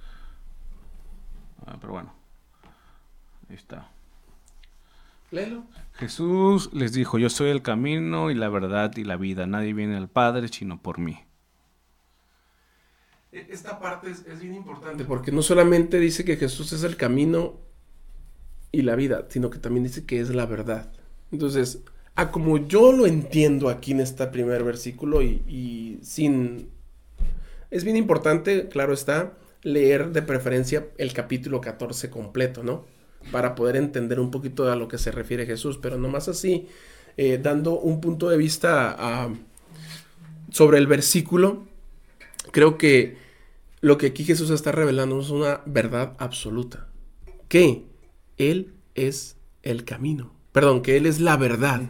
Ah, pero bueno, ahí está. Léelo. Jesús les dijo, yo soy el camino y la verdad y la vida, nadie viene al Padre sino por mí. E, esta parte es, es bien importante porque no solamente dice que Jesús es el camino y la vida, sino que también dice que es la verdad. Entonces, a como yo lo entiendo aquí en este primer versículo y, sin... Es bien importante, claro está, leer de preferencia el capítulo 14 completo, ¿no? Para poder entender un poquito a lo que se refiere Jesús, pero nomás así, eh, dando un punto de vista sobre el versículo, creo que lo que aquí Jesús está revelando es una verdad absoluta, que Él es el camino perdón, que Él es la verdad.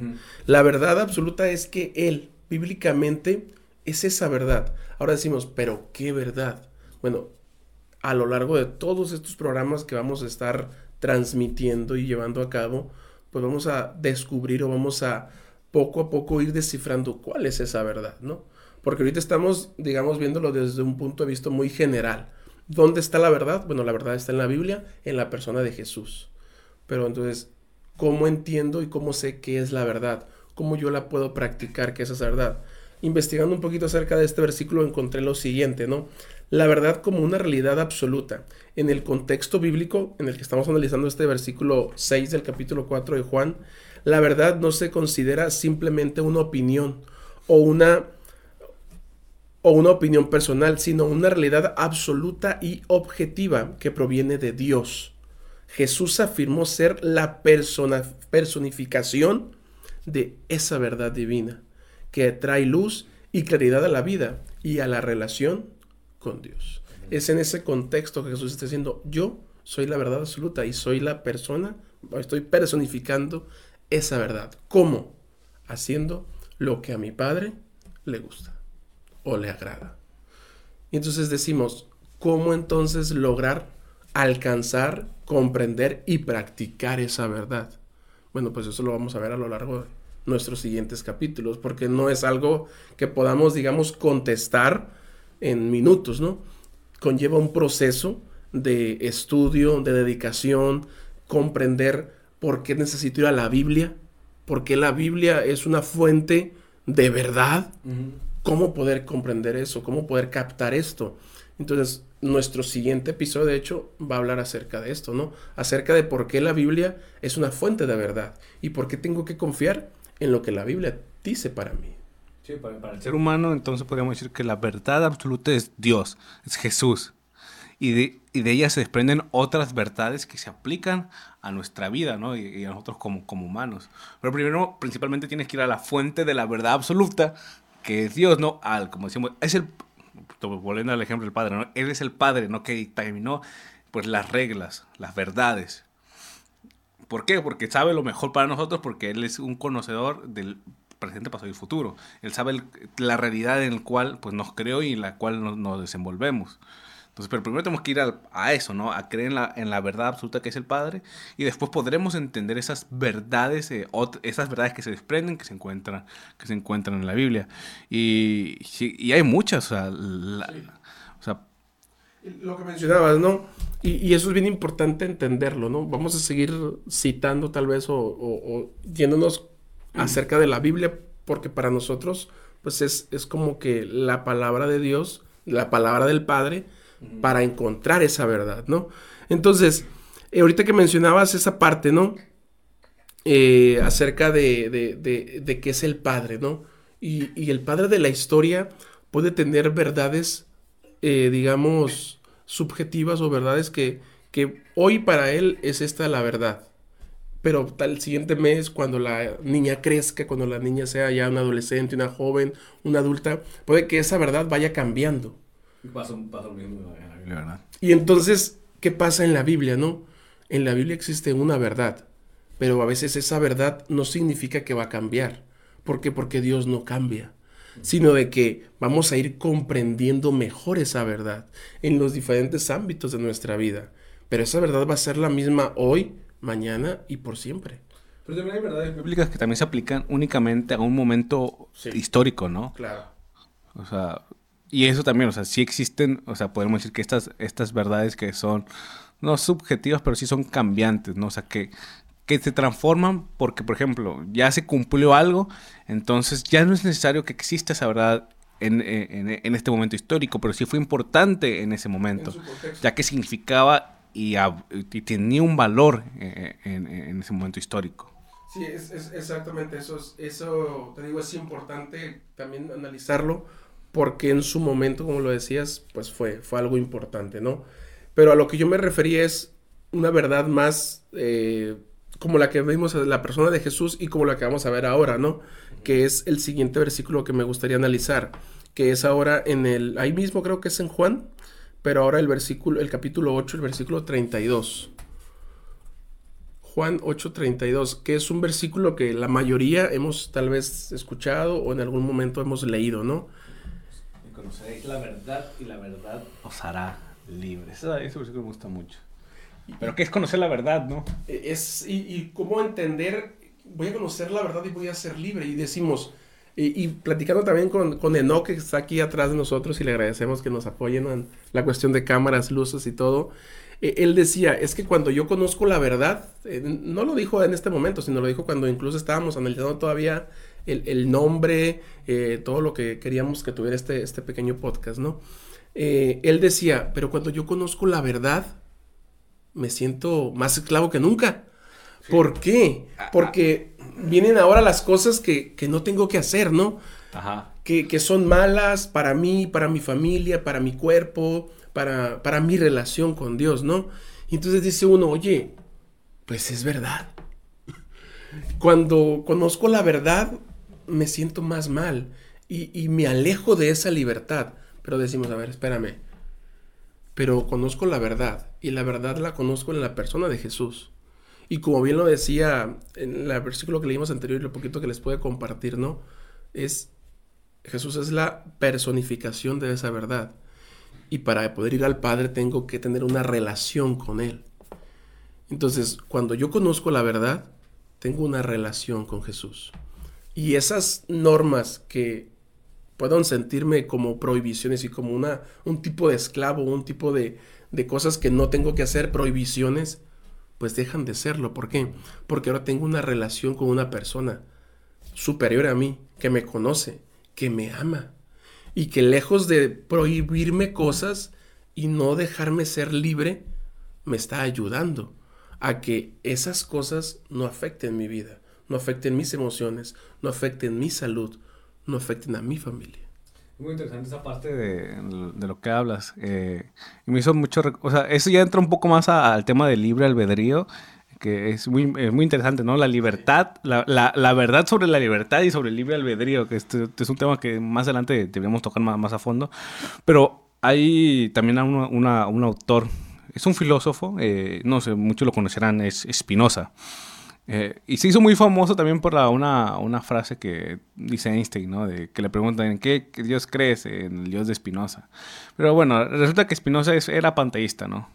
La verdad absoluta es que Él, bíblicamente, es esa verdad. Ahora decimos, pero ¿qué verdad? Bueno, a lo largo de todos estos programas que vamos a estar transmitiendo y llevando a cabo, pues vamos a descubrir o vamos a poco a poco ir descifrando cuál es esa verdad, ¿no? Porque ahorita estamos, digamos, viéndolo desde un punto de vista muy general. ¿Dónde está la verdad? Bueno, la verdad está en la Biblia, en la persona de Jesús. Pero entonces, cómo entiendo y cómo sé qué es la verdad, cómo yo la puedo practicar, que es esa verdad. Investigando un poquito acerca de este versículo encontré lo siguiente, ¿no? La verdad como una realidad absoluta. En el contexto bíblico en el que estamos analizando este versículo 6 del capítulo 4 de Juan, la verdad no se considera simplemente una opinión o una o una opinión personal, sino una realidad absoluta y objetiva que proviene de Dios. Jesús afirmó ser la persona, personificación de esa verdad divina que trae luz y claridad a la vida y a la relación con Dios. Es en ese contexto que Jesús está diciendo, yo soy la verdad absoluta y soy la persona, estoy personificando esa verdad. ¿Cómo? Haciendo lo que a mi Padre le gusta o le agrada. Y entonces decimos, ¿cómo entonces lograr alcanzar, comprender y practicar esa verdad. Bueno, pues eso lo vamos a ver a lo largo de nuestros siguientes capítulos, porque no es algo que podamos, digamos, contestar en minutos, ¿no? Conlleva un proceso de estudio, de dedicación, comprender por qué necesito ir a la Biblia, por qué la Biblia es una fuente de verdad, cómo poder comprender eso, cómo poder captar esto. Entonces, nuestro siguiente episodio, de hecho, va a hablar acerca de esto, ¿no? Acerca de por qué la Biblia es una fuente de verdad y por qué tengo que confiar en lo que la Biblia dice para mí. Sí, para, el ser humano, entonces podríamos decir que la verdad absoluta es Dios, es Jesús. Y de, y de ella se desprenden otras verdades que se aplican a nuestra vida, ¿no? Y, a nosotros como, como humanos. Pero primero, principalmente tienes que ir a la fuente de la verdad absoluta, que es Dios, ¿no? Al, como decimos, es el, volviendo al ejemplo del padre, ¿no? Él es el padre, ¿no? Que dictaminó pues las reglas, las verdades. ¿Por qué? Porque sabe lo mejor para nosotros, porque Él es un conocedor del presente, pasado y futuro. Él sabe la realidad en la cual pues, nos creó y en la cual nos, desenvolvemos. Entonces, pero primero tenemos que ir a, eso, ¿no? A creer en la, en la, verdad absoluta que es el Padre y después podremos entender esas verdades, eh, esas verdades que se desprenden, que se encuentran, que se encuentran en la Biblia. Y, y hay muchas, o sea, o sea lo que mencionabas, ¿no? Y, eso es bien importante entenderlo, ¿no? Vamos a seguir citando tal vez o, o, yéndonos acerca de la Biblia, porque para nosotros, pues es, es, como que la palabra de Dios, la palabra del Padre, para encontrar esa verdad, ¿no? Entonces, eh, ahorita que mencionabas esa parte, ¿no? Eh, acerca de, de, de, qué es el Padre, ¿no? Y, y el Padre de la historia puede tener verdades eh, digamos, subjetivas o verdades que, que hoy para él es esta la verdad. Pero tal siguiente mes, cuando la niña crezca, cuando la niña sea ya una adolescente, una joven, una adulta, puede que esa verdad vaya cambiando. Y entonces, ¿qué pasa en la Biblia, no? En la Biblia existe una verdad, pero a veces esa verdad no significa que va a cambiar. ¿Por qué? Porque Dios no cambia sino de que vamos a ir comprendiendo mejor esa verdad en los diferentes ámbitos de nuestra vida. Pero esa verdad va a ser la misma hoy, mañana y por siempre. Pero también hay verdades bíblicas que también se aplican únicamente a un momento histórico, ¿no? Claro. O sea, y eso también, o sea, sí existen, o sea, podemos decir que estas, estas verdades que son, no subjetivas, pero sí son cambiantes, ¿no? O sea, que que se transforman porque, por ejemplo, ya se cumplió algo, entonces ya no es necesario que exista esa verdad en, en, este momento histórico, pero sí fue importante en ese momento, ya que significaba y, tenía un valor eh, en, ese momento histórico. Sí, es, exactamente eso, eso, te digo, es importante también analizarlo, porque en su momento, como lo decías, pues fue, fue algo importante, ¿no? Pero a lo que yo me refería es una verdad más... Eh, como la que vimos en la persona de Jesús y como la que vamos a ver ahora, ¿no? Que es el siguiente versículo que me gustaría analizar, que es ahora en el, ahí mismo creo que es en Juan, pero ahora el versículo, el capítulo 8, el versículo 32. Juan 8:32, que es un versículo que la mayoría hemos tal vez escuchado o en algún momento hemos leído, ¿no? Y conoceréis la verdad y la verdad os hará libres. Ese versículo me gusta mucho. Pero ¿qué es conocer la verdad, no? E, es, y, cómo entender, voy a conocer la verdad y voy a ser libre. Y decimos, y, platicando también con, con Enoch, que está aquí atrás de nosotros, y le agradecemos que nos apoyen en la cuestión de cámaras, luces y todo. E, él decía, es que cuando yo conozco la verdad, eh, no lo dijo en este momento, sino lo dijo cuando incluso estábamos analizando todavía el, el nombre, eh, todo lo que queríamos que tuviera este, este pequeño podcast, ¿no? Eh, él decía, pero cuando yo conozco la verdad, me siento más esclavo que nunca. ¿Por qué? Ah, Porque vienen ahora las cosas que, no tengo que hacer, ¿no? Ajá. Que, son malas para mí, para mi familia, para mi cuerpo, para, para mi relación con Dios, ¿no? Y entonces dice uno, oye, pues es verdad. Cuando conozco la verdad, me siento más mal y, y me alejo de esa libertad. Pero decimos, a ver, espérame pero conozco la verdad y la verdad la conozco en la persona de Jesús. Y como bien lo decía en el versículo que leímos anterior y lo poquito que les puede compartir, ¿no? Es Jesús es la personificación de esa verdad. Y para poder ir al Padre tengo que tener una relación con Él. Entonces, cuando yo conozco la verdad, tengo una relación con Jesús. Y esas normas que puedan sentirme como prohibiciones y como una, un tipo de esclavo, un tipo de, de cosas que no tengo que hacer, prohibiciones, pues dejan de serlo. ¿Por qué? Porque ahora tengo una relación con una persona superior a mí, que me conoce, que me ama y que lejos de prohibirme cosas y no dejarme ser libre, me está ayudando a que esas cosas no afecten mi vida, no afecten mis emociones, no afecten mi salud, no afecten a mi familia. Muy interesante esa parte de, lo que hablas. Eh, y me hizo mucho... O sea, eso ya entra un poco más al tema del libre albedrío, que es muy, muy interesante, ¿no? La libertad, la, la, verdad sobre la libertad y sobre el libre albedrío, que este, este es un tema que más adelante deberíamos tocar más, más a fondo. Pero hay también un autor es un filósofo, no sé, muchos lo conocerán, es Spinoza. Y se hizo muy famoso también por una, una, frase que dice Einstein, ¿no? De que le preguntan, ¿en qué, Dios crees? En el Dios de Spinoza. Pero bueno, resulta que Spinoza era panteísta, ¿no?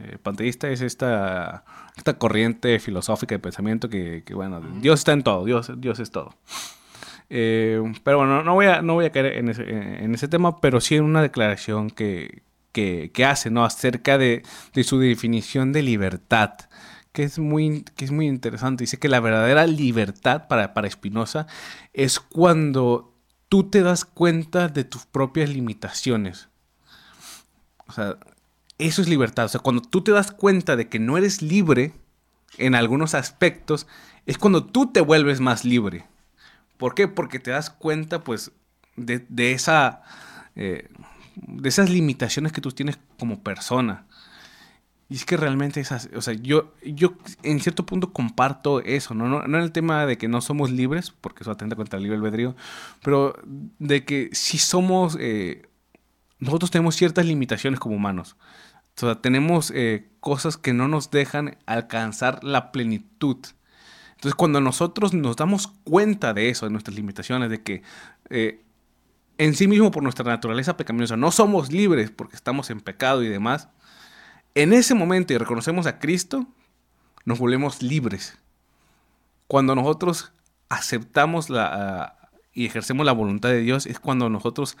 Eh, panteísta es esta, esta corriente filosófica de pensamiento que, bueno, Dios está en todo, Dios, Dios es todo. Eh, pero bueno, no voy a, no voy a caer en ese, en ese tema, pero sí en una declaración que, que, que hace, ¿no? Acerca de, de, su definición de libertad, que es, muy, que es muy interesante. Dice que la verdadera libertad para, para Spinoza es cuando tú te das cuenta de tus propias limitaciones. O sea, eso es libertad. O sea, cuando tú te das cuenta de que no eres libre en algunos aspectos, es cuando tú te vuelves más libre. ¿Por qué? Porque te das cuenta, pues, de, esa, eh, de esas limitaciones que tú tienes como persona. Y es que realmente esas, o sea, yo, yo en cierto punto comparto eso, ¿no? No, en el tema de que no somos libres, porque eso atenta contra el libre albedrío, pero de que sí somos, eh, nosotros tenemos ciertas limitaciones como humanos. O sea, tenemos eh, cosas que no nos dejan alcanzar la plenitud. Entonces, cuando nosotros nos damos cuenta de eso, de nuestras limitaciones, de que eh, en sí mismo, por nuestra naturaleza pecaminosa, no somos libres porque estamos en pecado y demás, en ese momento y reconocemos a Cristo, nos volvemos libres. Cuando nosotros aceptamos la, y ejercemos la voluntad de Dios, es cuando nosotros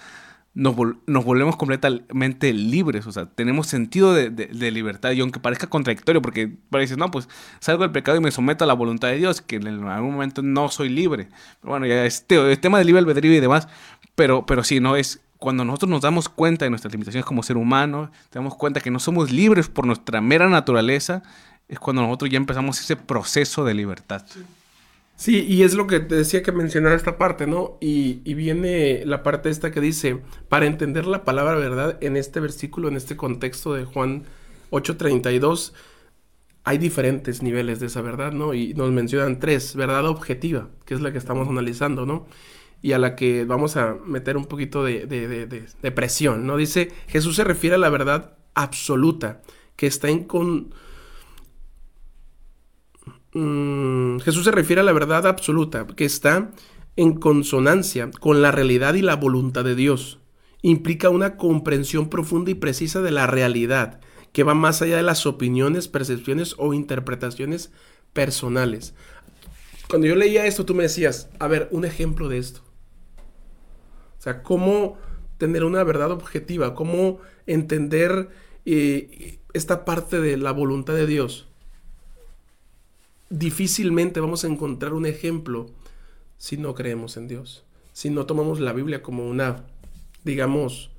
nos, volvemos completamente libres, o sea, tenemos sentido de, libertad y aunque parezca contradictorio, porque parece, no, pues salgo del pecado y me someto a la voluntad de Dios, que en algún momento no soy libre. Pero bueno, ya es, tema de libre albedrío y demás, pero, pero sí, no es cuando nosotros nos damos cuenta de nuestras limitaciones como ser humano, te damos cuenta que no somos libres por nuestra mera naturaleza, es cuando nosotros ya empezamos ese proceso de libertad. Sí, y es lo que te decía que mencionara esta parte, ¿no? Y, viene la parte esta que dice, para entender la palabra verdad en este versículo, en este contexto de Juan 8:32, hay diferentes niveles de esa verdad, ¿no? Y nos mencionan tres, verdad objetiva, que es la que estamos analizando, ¿no? Y a la que vamos a meter un poquito de, de presión, ¿no? Dice, Jesús se refiere a la verdad absoluta, que está en con Mm, Jesús se refiere a la verdad absoluta, que está en consonancia con la realidad y la voluntad de Dios. Implica una comprensión profunda y precisa de la realidad, que va más allá de las opiniones, percepciones o interpretaciones personales. Cuando yo leía esto, tú me decías, a ver, un ejemplo de esto. Sea, cómo tener una verdad objetiva, cómo entender eh, esta parte de la voluntad de Dios difícilmente vamos a encontrar un ejemplo si no creemos en Dios, si no tomamos la Biblia como una, digamos,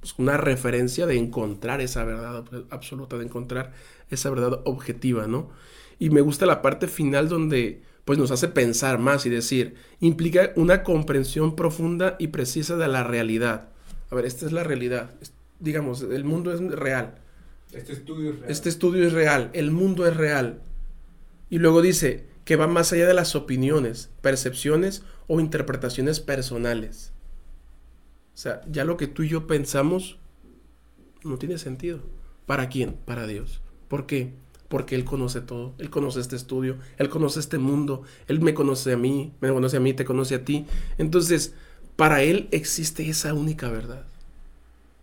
pues una referencia de encontrar esa verdad absoluta, de encontrar esa verdad objetiva, ¿no? Y me gusta la parte final donde pues nos hace pensar más y decir, implica una comprensión profunda y precisa de la realidad. A ver, esta es la realidad. Digamos, el mundo es real. Este estudio es real. Este estudio es real. El mundo es real. Y luego dice que va más allá de las opiniones, percepciones o interpretaciones personales. O sea, ya lo que tú y yo pensamos no tiene sentido. ¿Para quién? Para Dios. ¿Por qué? Porque Él conoce todo. Él conoce este estudio. Él conoce este mundo. Él me conoce a mí. Me conoce a mí. Te conoce a ti. Entonces, para Él existe esa única verdad.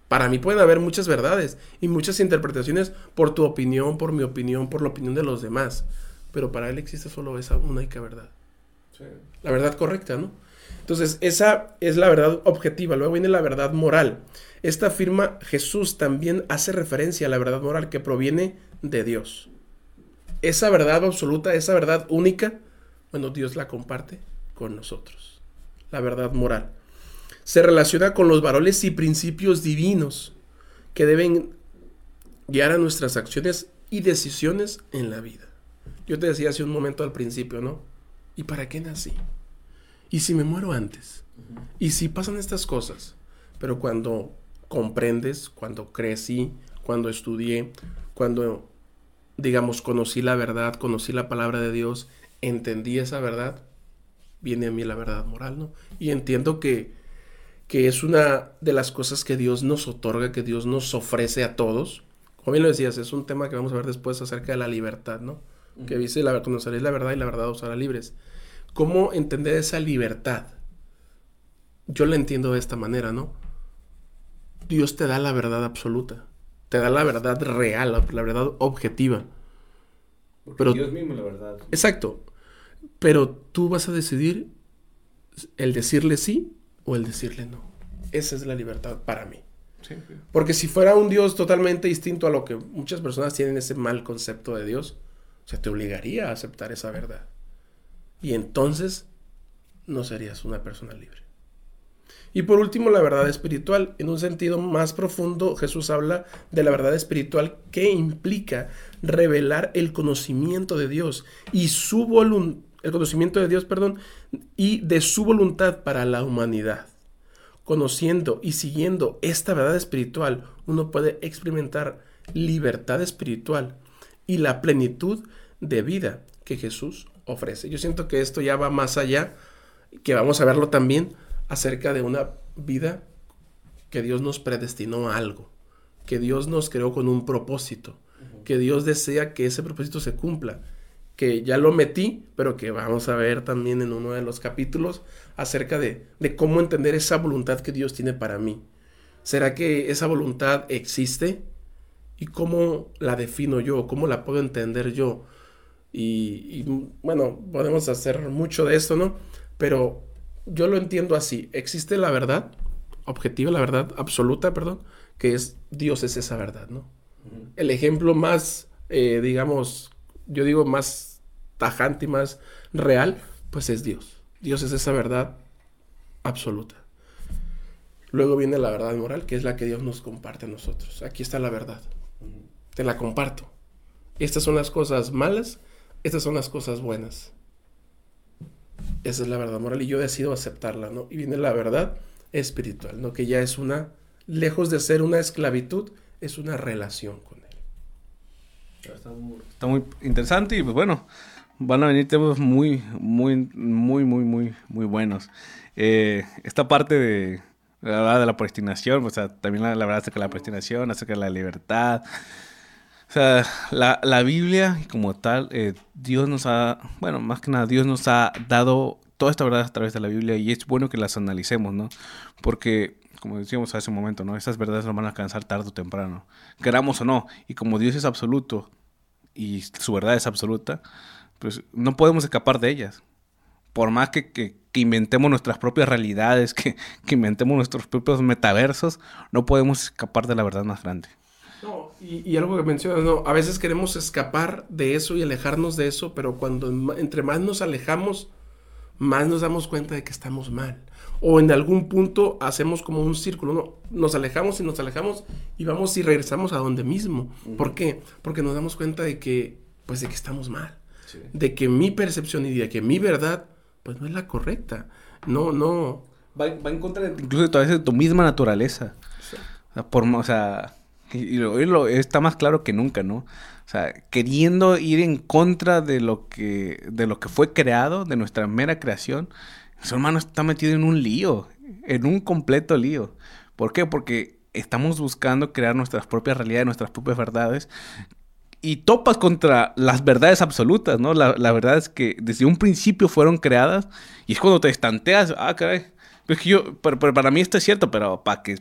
Para mí pueden haber muchas verdades y muchas interpretaciones por tu opinión, por mi opinión, por la opinión de los demás pero para él existe solo esa única verdad. La verdad correcta, ¿no? Entonces, esa es la verdad objetiva. Luego viene la verdad moral. Esta afirma Jesús también hace referencia a la verdad moral que proviene de Dios. Esa verdad absoluta, esa verdad única, bueno, Dios la comparte con nosotros. La verdad moral. Se relaciona con los valores y principios divinos que deben guiar a nuestras acciones y decisiones en la vida. Yo te decía hace un momento al principio, ¿no? ¿Y para qué nací? ¿Y si me muero antes? ¿Y si pasan estas cosas? Pero cuando comprendes, cuando crecí, cuando estudié, cuando, digamos, conocí la verdad, conocí la palabra de Dios, entendí esa verdad, viene a mí la verdad moral, ¿no? Y entiendo que, que es una de las cosas que Dios nos otorga, que Dios nos ofrece a todos, como bien lo decías, es un tema que vamos a ver después acerca de la libertad, ¿no? Que dice, la, conoceréis la verdad y la verdad os hará libres. ¿Cómo entender esa libertad? Yo la entiendo de esta manera, ¿no? Dios te da la verdad absoluta, te da la verdad real, la verdad objetiva. pero, Dios mismo la verdad. Exacto. Pero tú vas a decidir el decirle sí o el decirle no. Esa es la libertad para mí. Porque si fuera un Dios totalmente distinto a lo que muchas personas tienen ese mal concepto de Dios, se te obligaría a aceptar esa verdad. Y entonces no serías una persona libre. Y por último, la verdad espiritual. En un sentido más profundo, Jesús habla de la verdad espiritual que implica revelar el conocimiento de Dios y su voluntad, el conocimiento de Dios, perdón, y de su voluntad para la humanidad conociendo y siguiendo esta verdad espiritual, uno puede experimentar libertad espiritual y la plenitud de vida que Jesús ofrece. Yo siento que esto ya va más allá, que vamos a verlo también acerca de una vida que Dios nos predestinó a algo, que Dios nos creó con un propósito, que Dios desea que ese propósito se cumpla que ya lo metí, pero que vamos a ver también en uno de los capítulos acerca de, cómo entender esa voluntad que Dios tiene para mí. ¿Será que esa voluntad existe? ¿Y cómo la defino yo? ¿Cómo la puedo entender yo? Y, y, bueno, podemos hacer mucho de esto, ¿no? Pero yo lo entiendo así. Existe la verdad objetiva, la verdad absoluta, perdón, que es Dios es esa verdad, ¿no? El ejemplo más, eh, digamos, yo digo, más tajante y más real, pues es Dios. Dios es esa verdad absoluta. Luego viene la verdad moral, que es la que Dios nos comparte a nosotros. Aquí está la verdad. Te la comparto. Estas son las cosas malas, estas son las cosas buenas. Esa es la verdad moral y yo decido aceptarla, ¿no? Y viene la verdad espiritual, ¿no? Que ya es una, lejos de ser una esclavitud, es una relación con Está muy, interesante y pues bueno, van a venir temas muy, muy, muy, muy, muy, muy buenos. Eh, esta parte de la de la predestinación, o sea, también la, verdad acerca de la predestinación, acerca de la libertad. Sea, la, la Biblia como tal, eh, Dios nos ha, bueno, más que nada, Dios nos ha dado toda esta verdad a través de la Biblia y es bueno que las analicemos, ¿no? Porque como decíamos hace un momento, ¿no? Esas verdades nos van a alcanzar tarde o temprano, queramos o no. Y como Dios es absoluto y su verdad es absoluta, pues no podemos escapar de ellas. Por más que, que, inventemos nuestras propias realidades, *laughs* que, que, inventemos nuestros propios metaversos, no podemos escapar de la verdad más grande. No, y, y algo que mencionas, no, a veces queremos escapar de eso y alejarnos de eso, pero cuando entre más nos alejamos, más nos damos cuenta de que estamos mal o en algún punto hacemos como un círculo, ¿no? Nos alejamos y nos alejamos y vamos y regresamos a donde mismo. ¿Por qué? Porque nos damos cuenta de que, pues de que estamos mal. De que mi percepción y de que mi verdad, pues no es la correcta. No, no. Va, en contra de, incluso de tu misma naturaleza. Por, o sea, y, hoy lo, está más claro que nunca, ¿no? O sea, queriendo ir en contra de lo que, de lo que fue creado, de nuestra mera creación, su hermano está metido en un lío, en un completo lío. ¿Por qué? Porque estamos buscando crear nuestras propias realidades, nuestras propias verdades. Y topas contra las verdades absolutas, ¿no? La, verdad es que desde un principio fueron creadas y es cuando te estanteas, ah, caray. Es que yo, pero, para mí esto es cierto, pero para, que,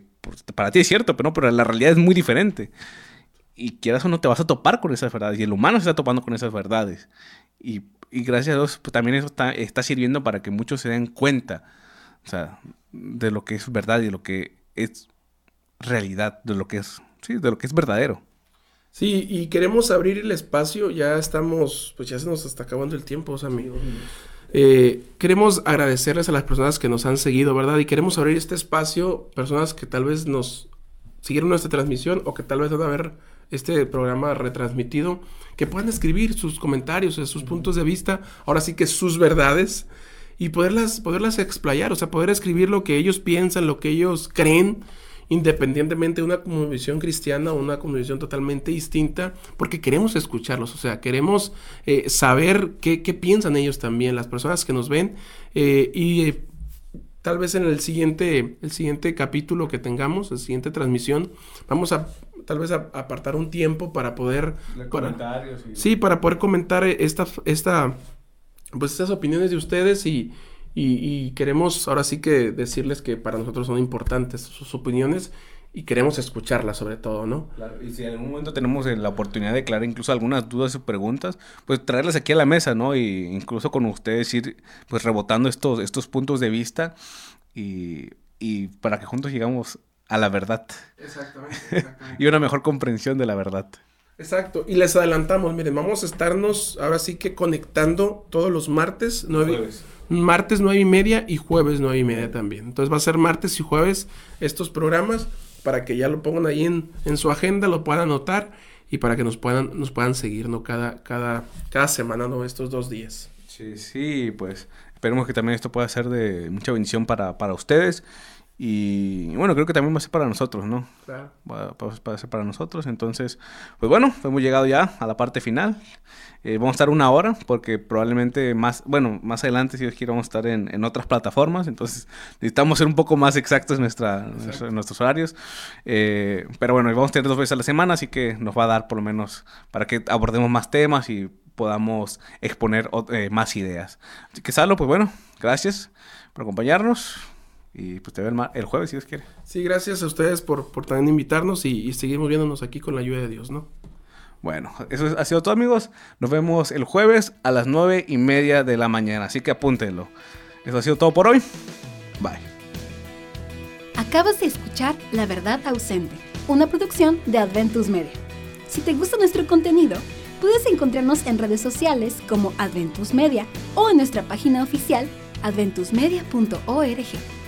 para ti es cierto, pero no, pero la realidad es muy diferente. Y quieras o no te vas a topar con esas verdades. Y el humano se está topando con esas verdades. Y y gracias a Dios, pues también eso está, está sirviendo para que muchos se den cuenta, o sea, de lo que es verdad y de lo que es realidad, de lo que es, sí, de lo que es verdadero. Sí, y queremos abrir el espacio, ya estamos, pues ya se nos está acabando el tiempo, amigos. Eh, queremos agradecerles a las personas que nos han seguido, ¿verdad? Y queremos abrir este espacio, personas que tal vez nos siguieron nuestra transmisión o que tal vez van a ver este programa retransmitido, que puedan escribir sus comentarios, sus puntos de vista, ahora sí que sus verdades, y poderlas, poderlas explayar, o sea, poder escribir lo que ellos piensan, lo que ellos creen, independientemente de una convicción cristiana o una convicción totalmente distinta, porque queremos escucharlos, o sea, queremos eh, saber qué, piensan ellos también, las personas que nos ven, eh, y eh, tal vez en el siguiente, el siguiente capítulo que tengamos, la siguiente transmisión, vamos a tal vez apartar un tiempo para poder... comentarios. Sí, para poder comentar esta, esta, pues estas opiniones de ustedes y, y, queremos ahora sí que decirles que para nosotros son importantes sus opiniones y queremos escucharlas sobre todo, ¿no? Claro, y si en algún momento tenemos la oportunidad de aclarar incluso algunas dudas o preguntas, pues traerlas aquí a la mesa, ¿no? Y incluso con ustedes ir pues rebotando estos, estos puntos de vista y, y para que juntos llegamos a la verdad. Exactamente. *laughs* exactamente. y una mejor comprensión de la verdad. Exacto. Y les adelantamos, miren, vamos a estarnos ahora sí que conectando todos los martes, nueve, martes nueve y media y jueves nueve y media también. Entonces va a ser martes y jueves estos programas para que ya lo pongan ahí en, en su agenda, lo puedan anotar y para que nos puedan, nos puedan seguir, ¿no? Cada, cada, cada semana, ¿no? Estos dos días. Sí, sí, pues esperemos que también esto pueda ser de mucha bendición para, para ustedes y bueno, creo que también va a ser para nosotros, ¿no? Claro. Va, a ser para nosotros. Entonces, pues bueno, hemos llegado ya a la parte final. Eh, vamos a estar una hora porque probablemente más, bueno, más adelante, si Dios quiere, vamos a estar en, en otras plataformas. Entonces, necesitamos ser un poco más exactos en, nuestra, nuestros horarios. Eh, pero bueno, vamos a tener dos veces a la semana, así que nos va a dar por lo menos para que abordemos más temas y podamos exponer eh, más ideas. Así que, Salo, pues bueno, gracias por acompañarnos. Y pues te veo el, el, jueves si Dios quiere. Sí, gracias a ustedes por, por también invitarnos y, seguimos viéndonos aquí con la ayuda de Dios, ¿no? Bueno, eso ha sido todo amigos. Nos vemos el jueves a las nueve y media de la mañana, así que apúntenlo. Eso ha sido todo por hoy. Bye. Acabas de escuchar La Verdad Ausente, una producción de Adventus Media. Si te gusta nuestro contenido, puedes encontrarnos en redes sociales como Adventus Media o en nuestra página oficial adventusmedia.org.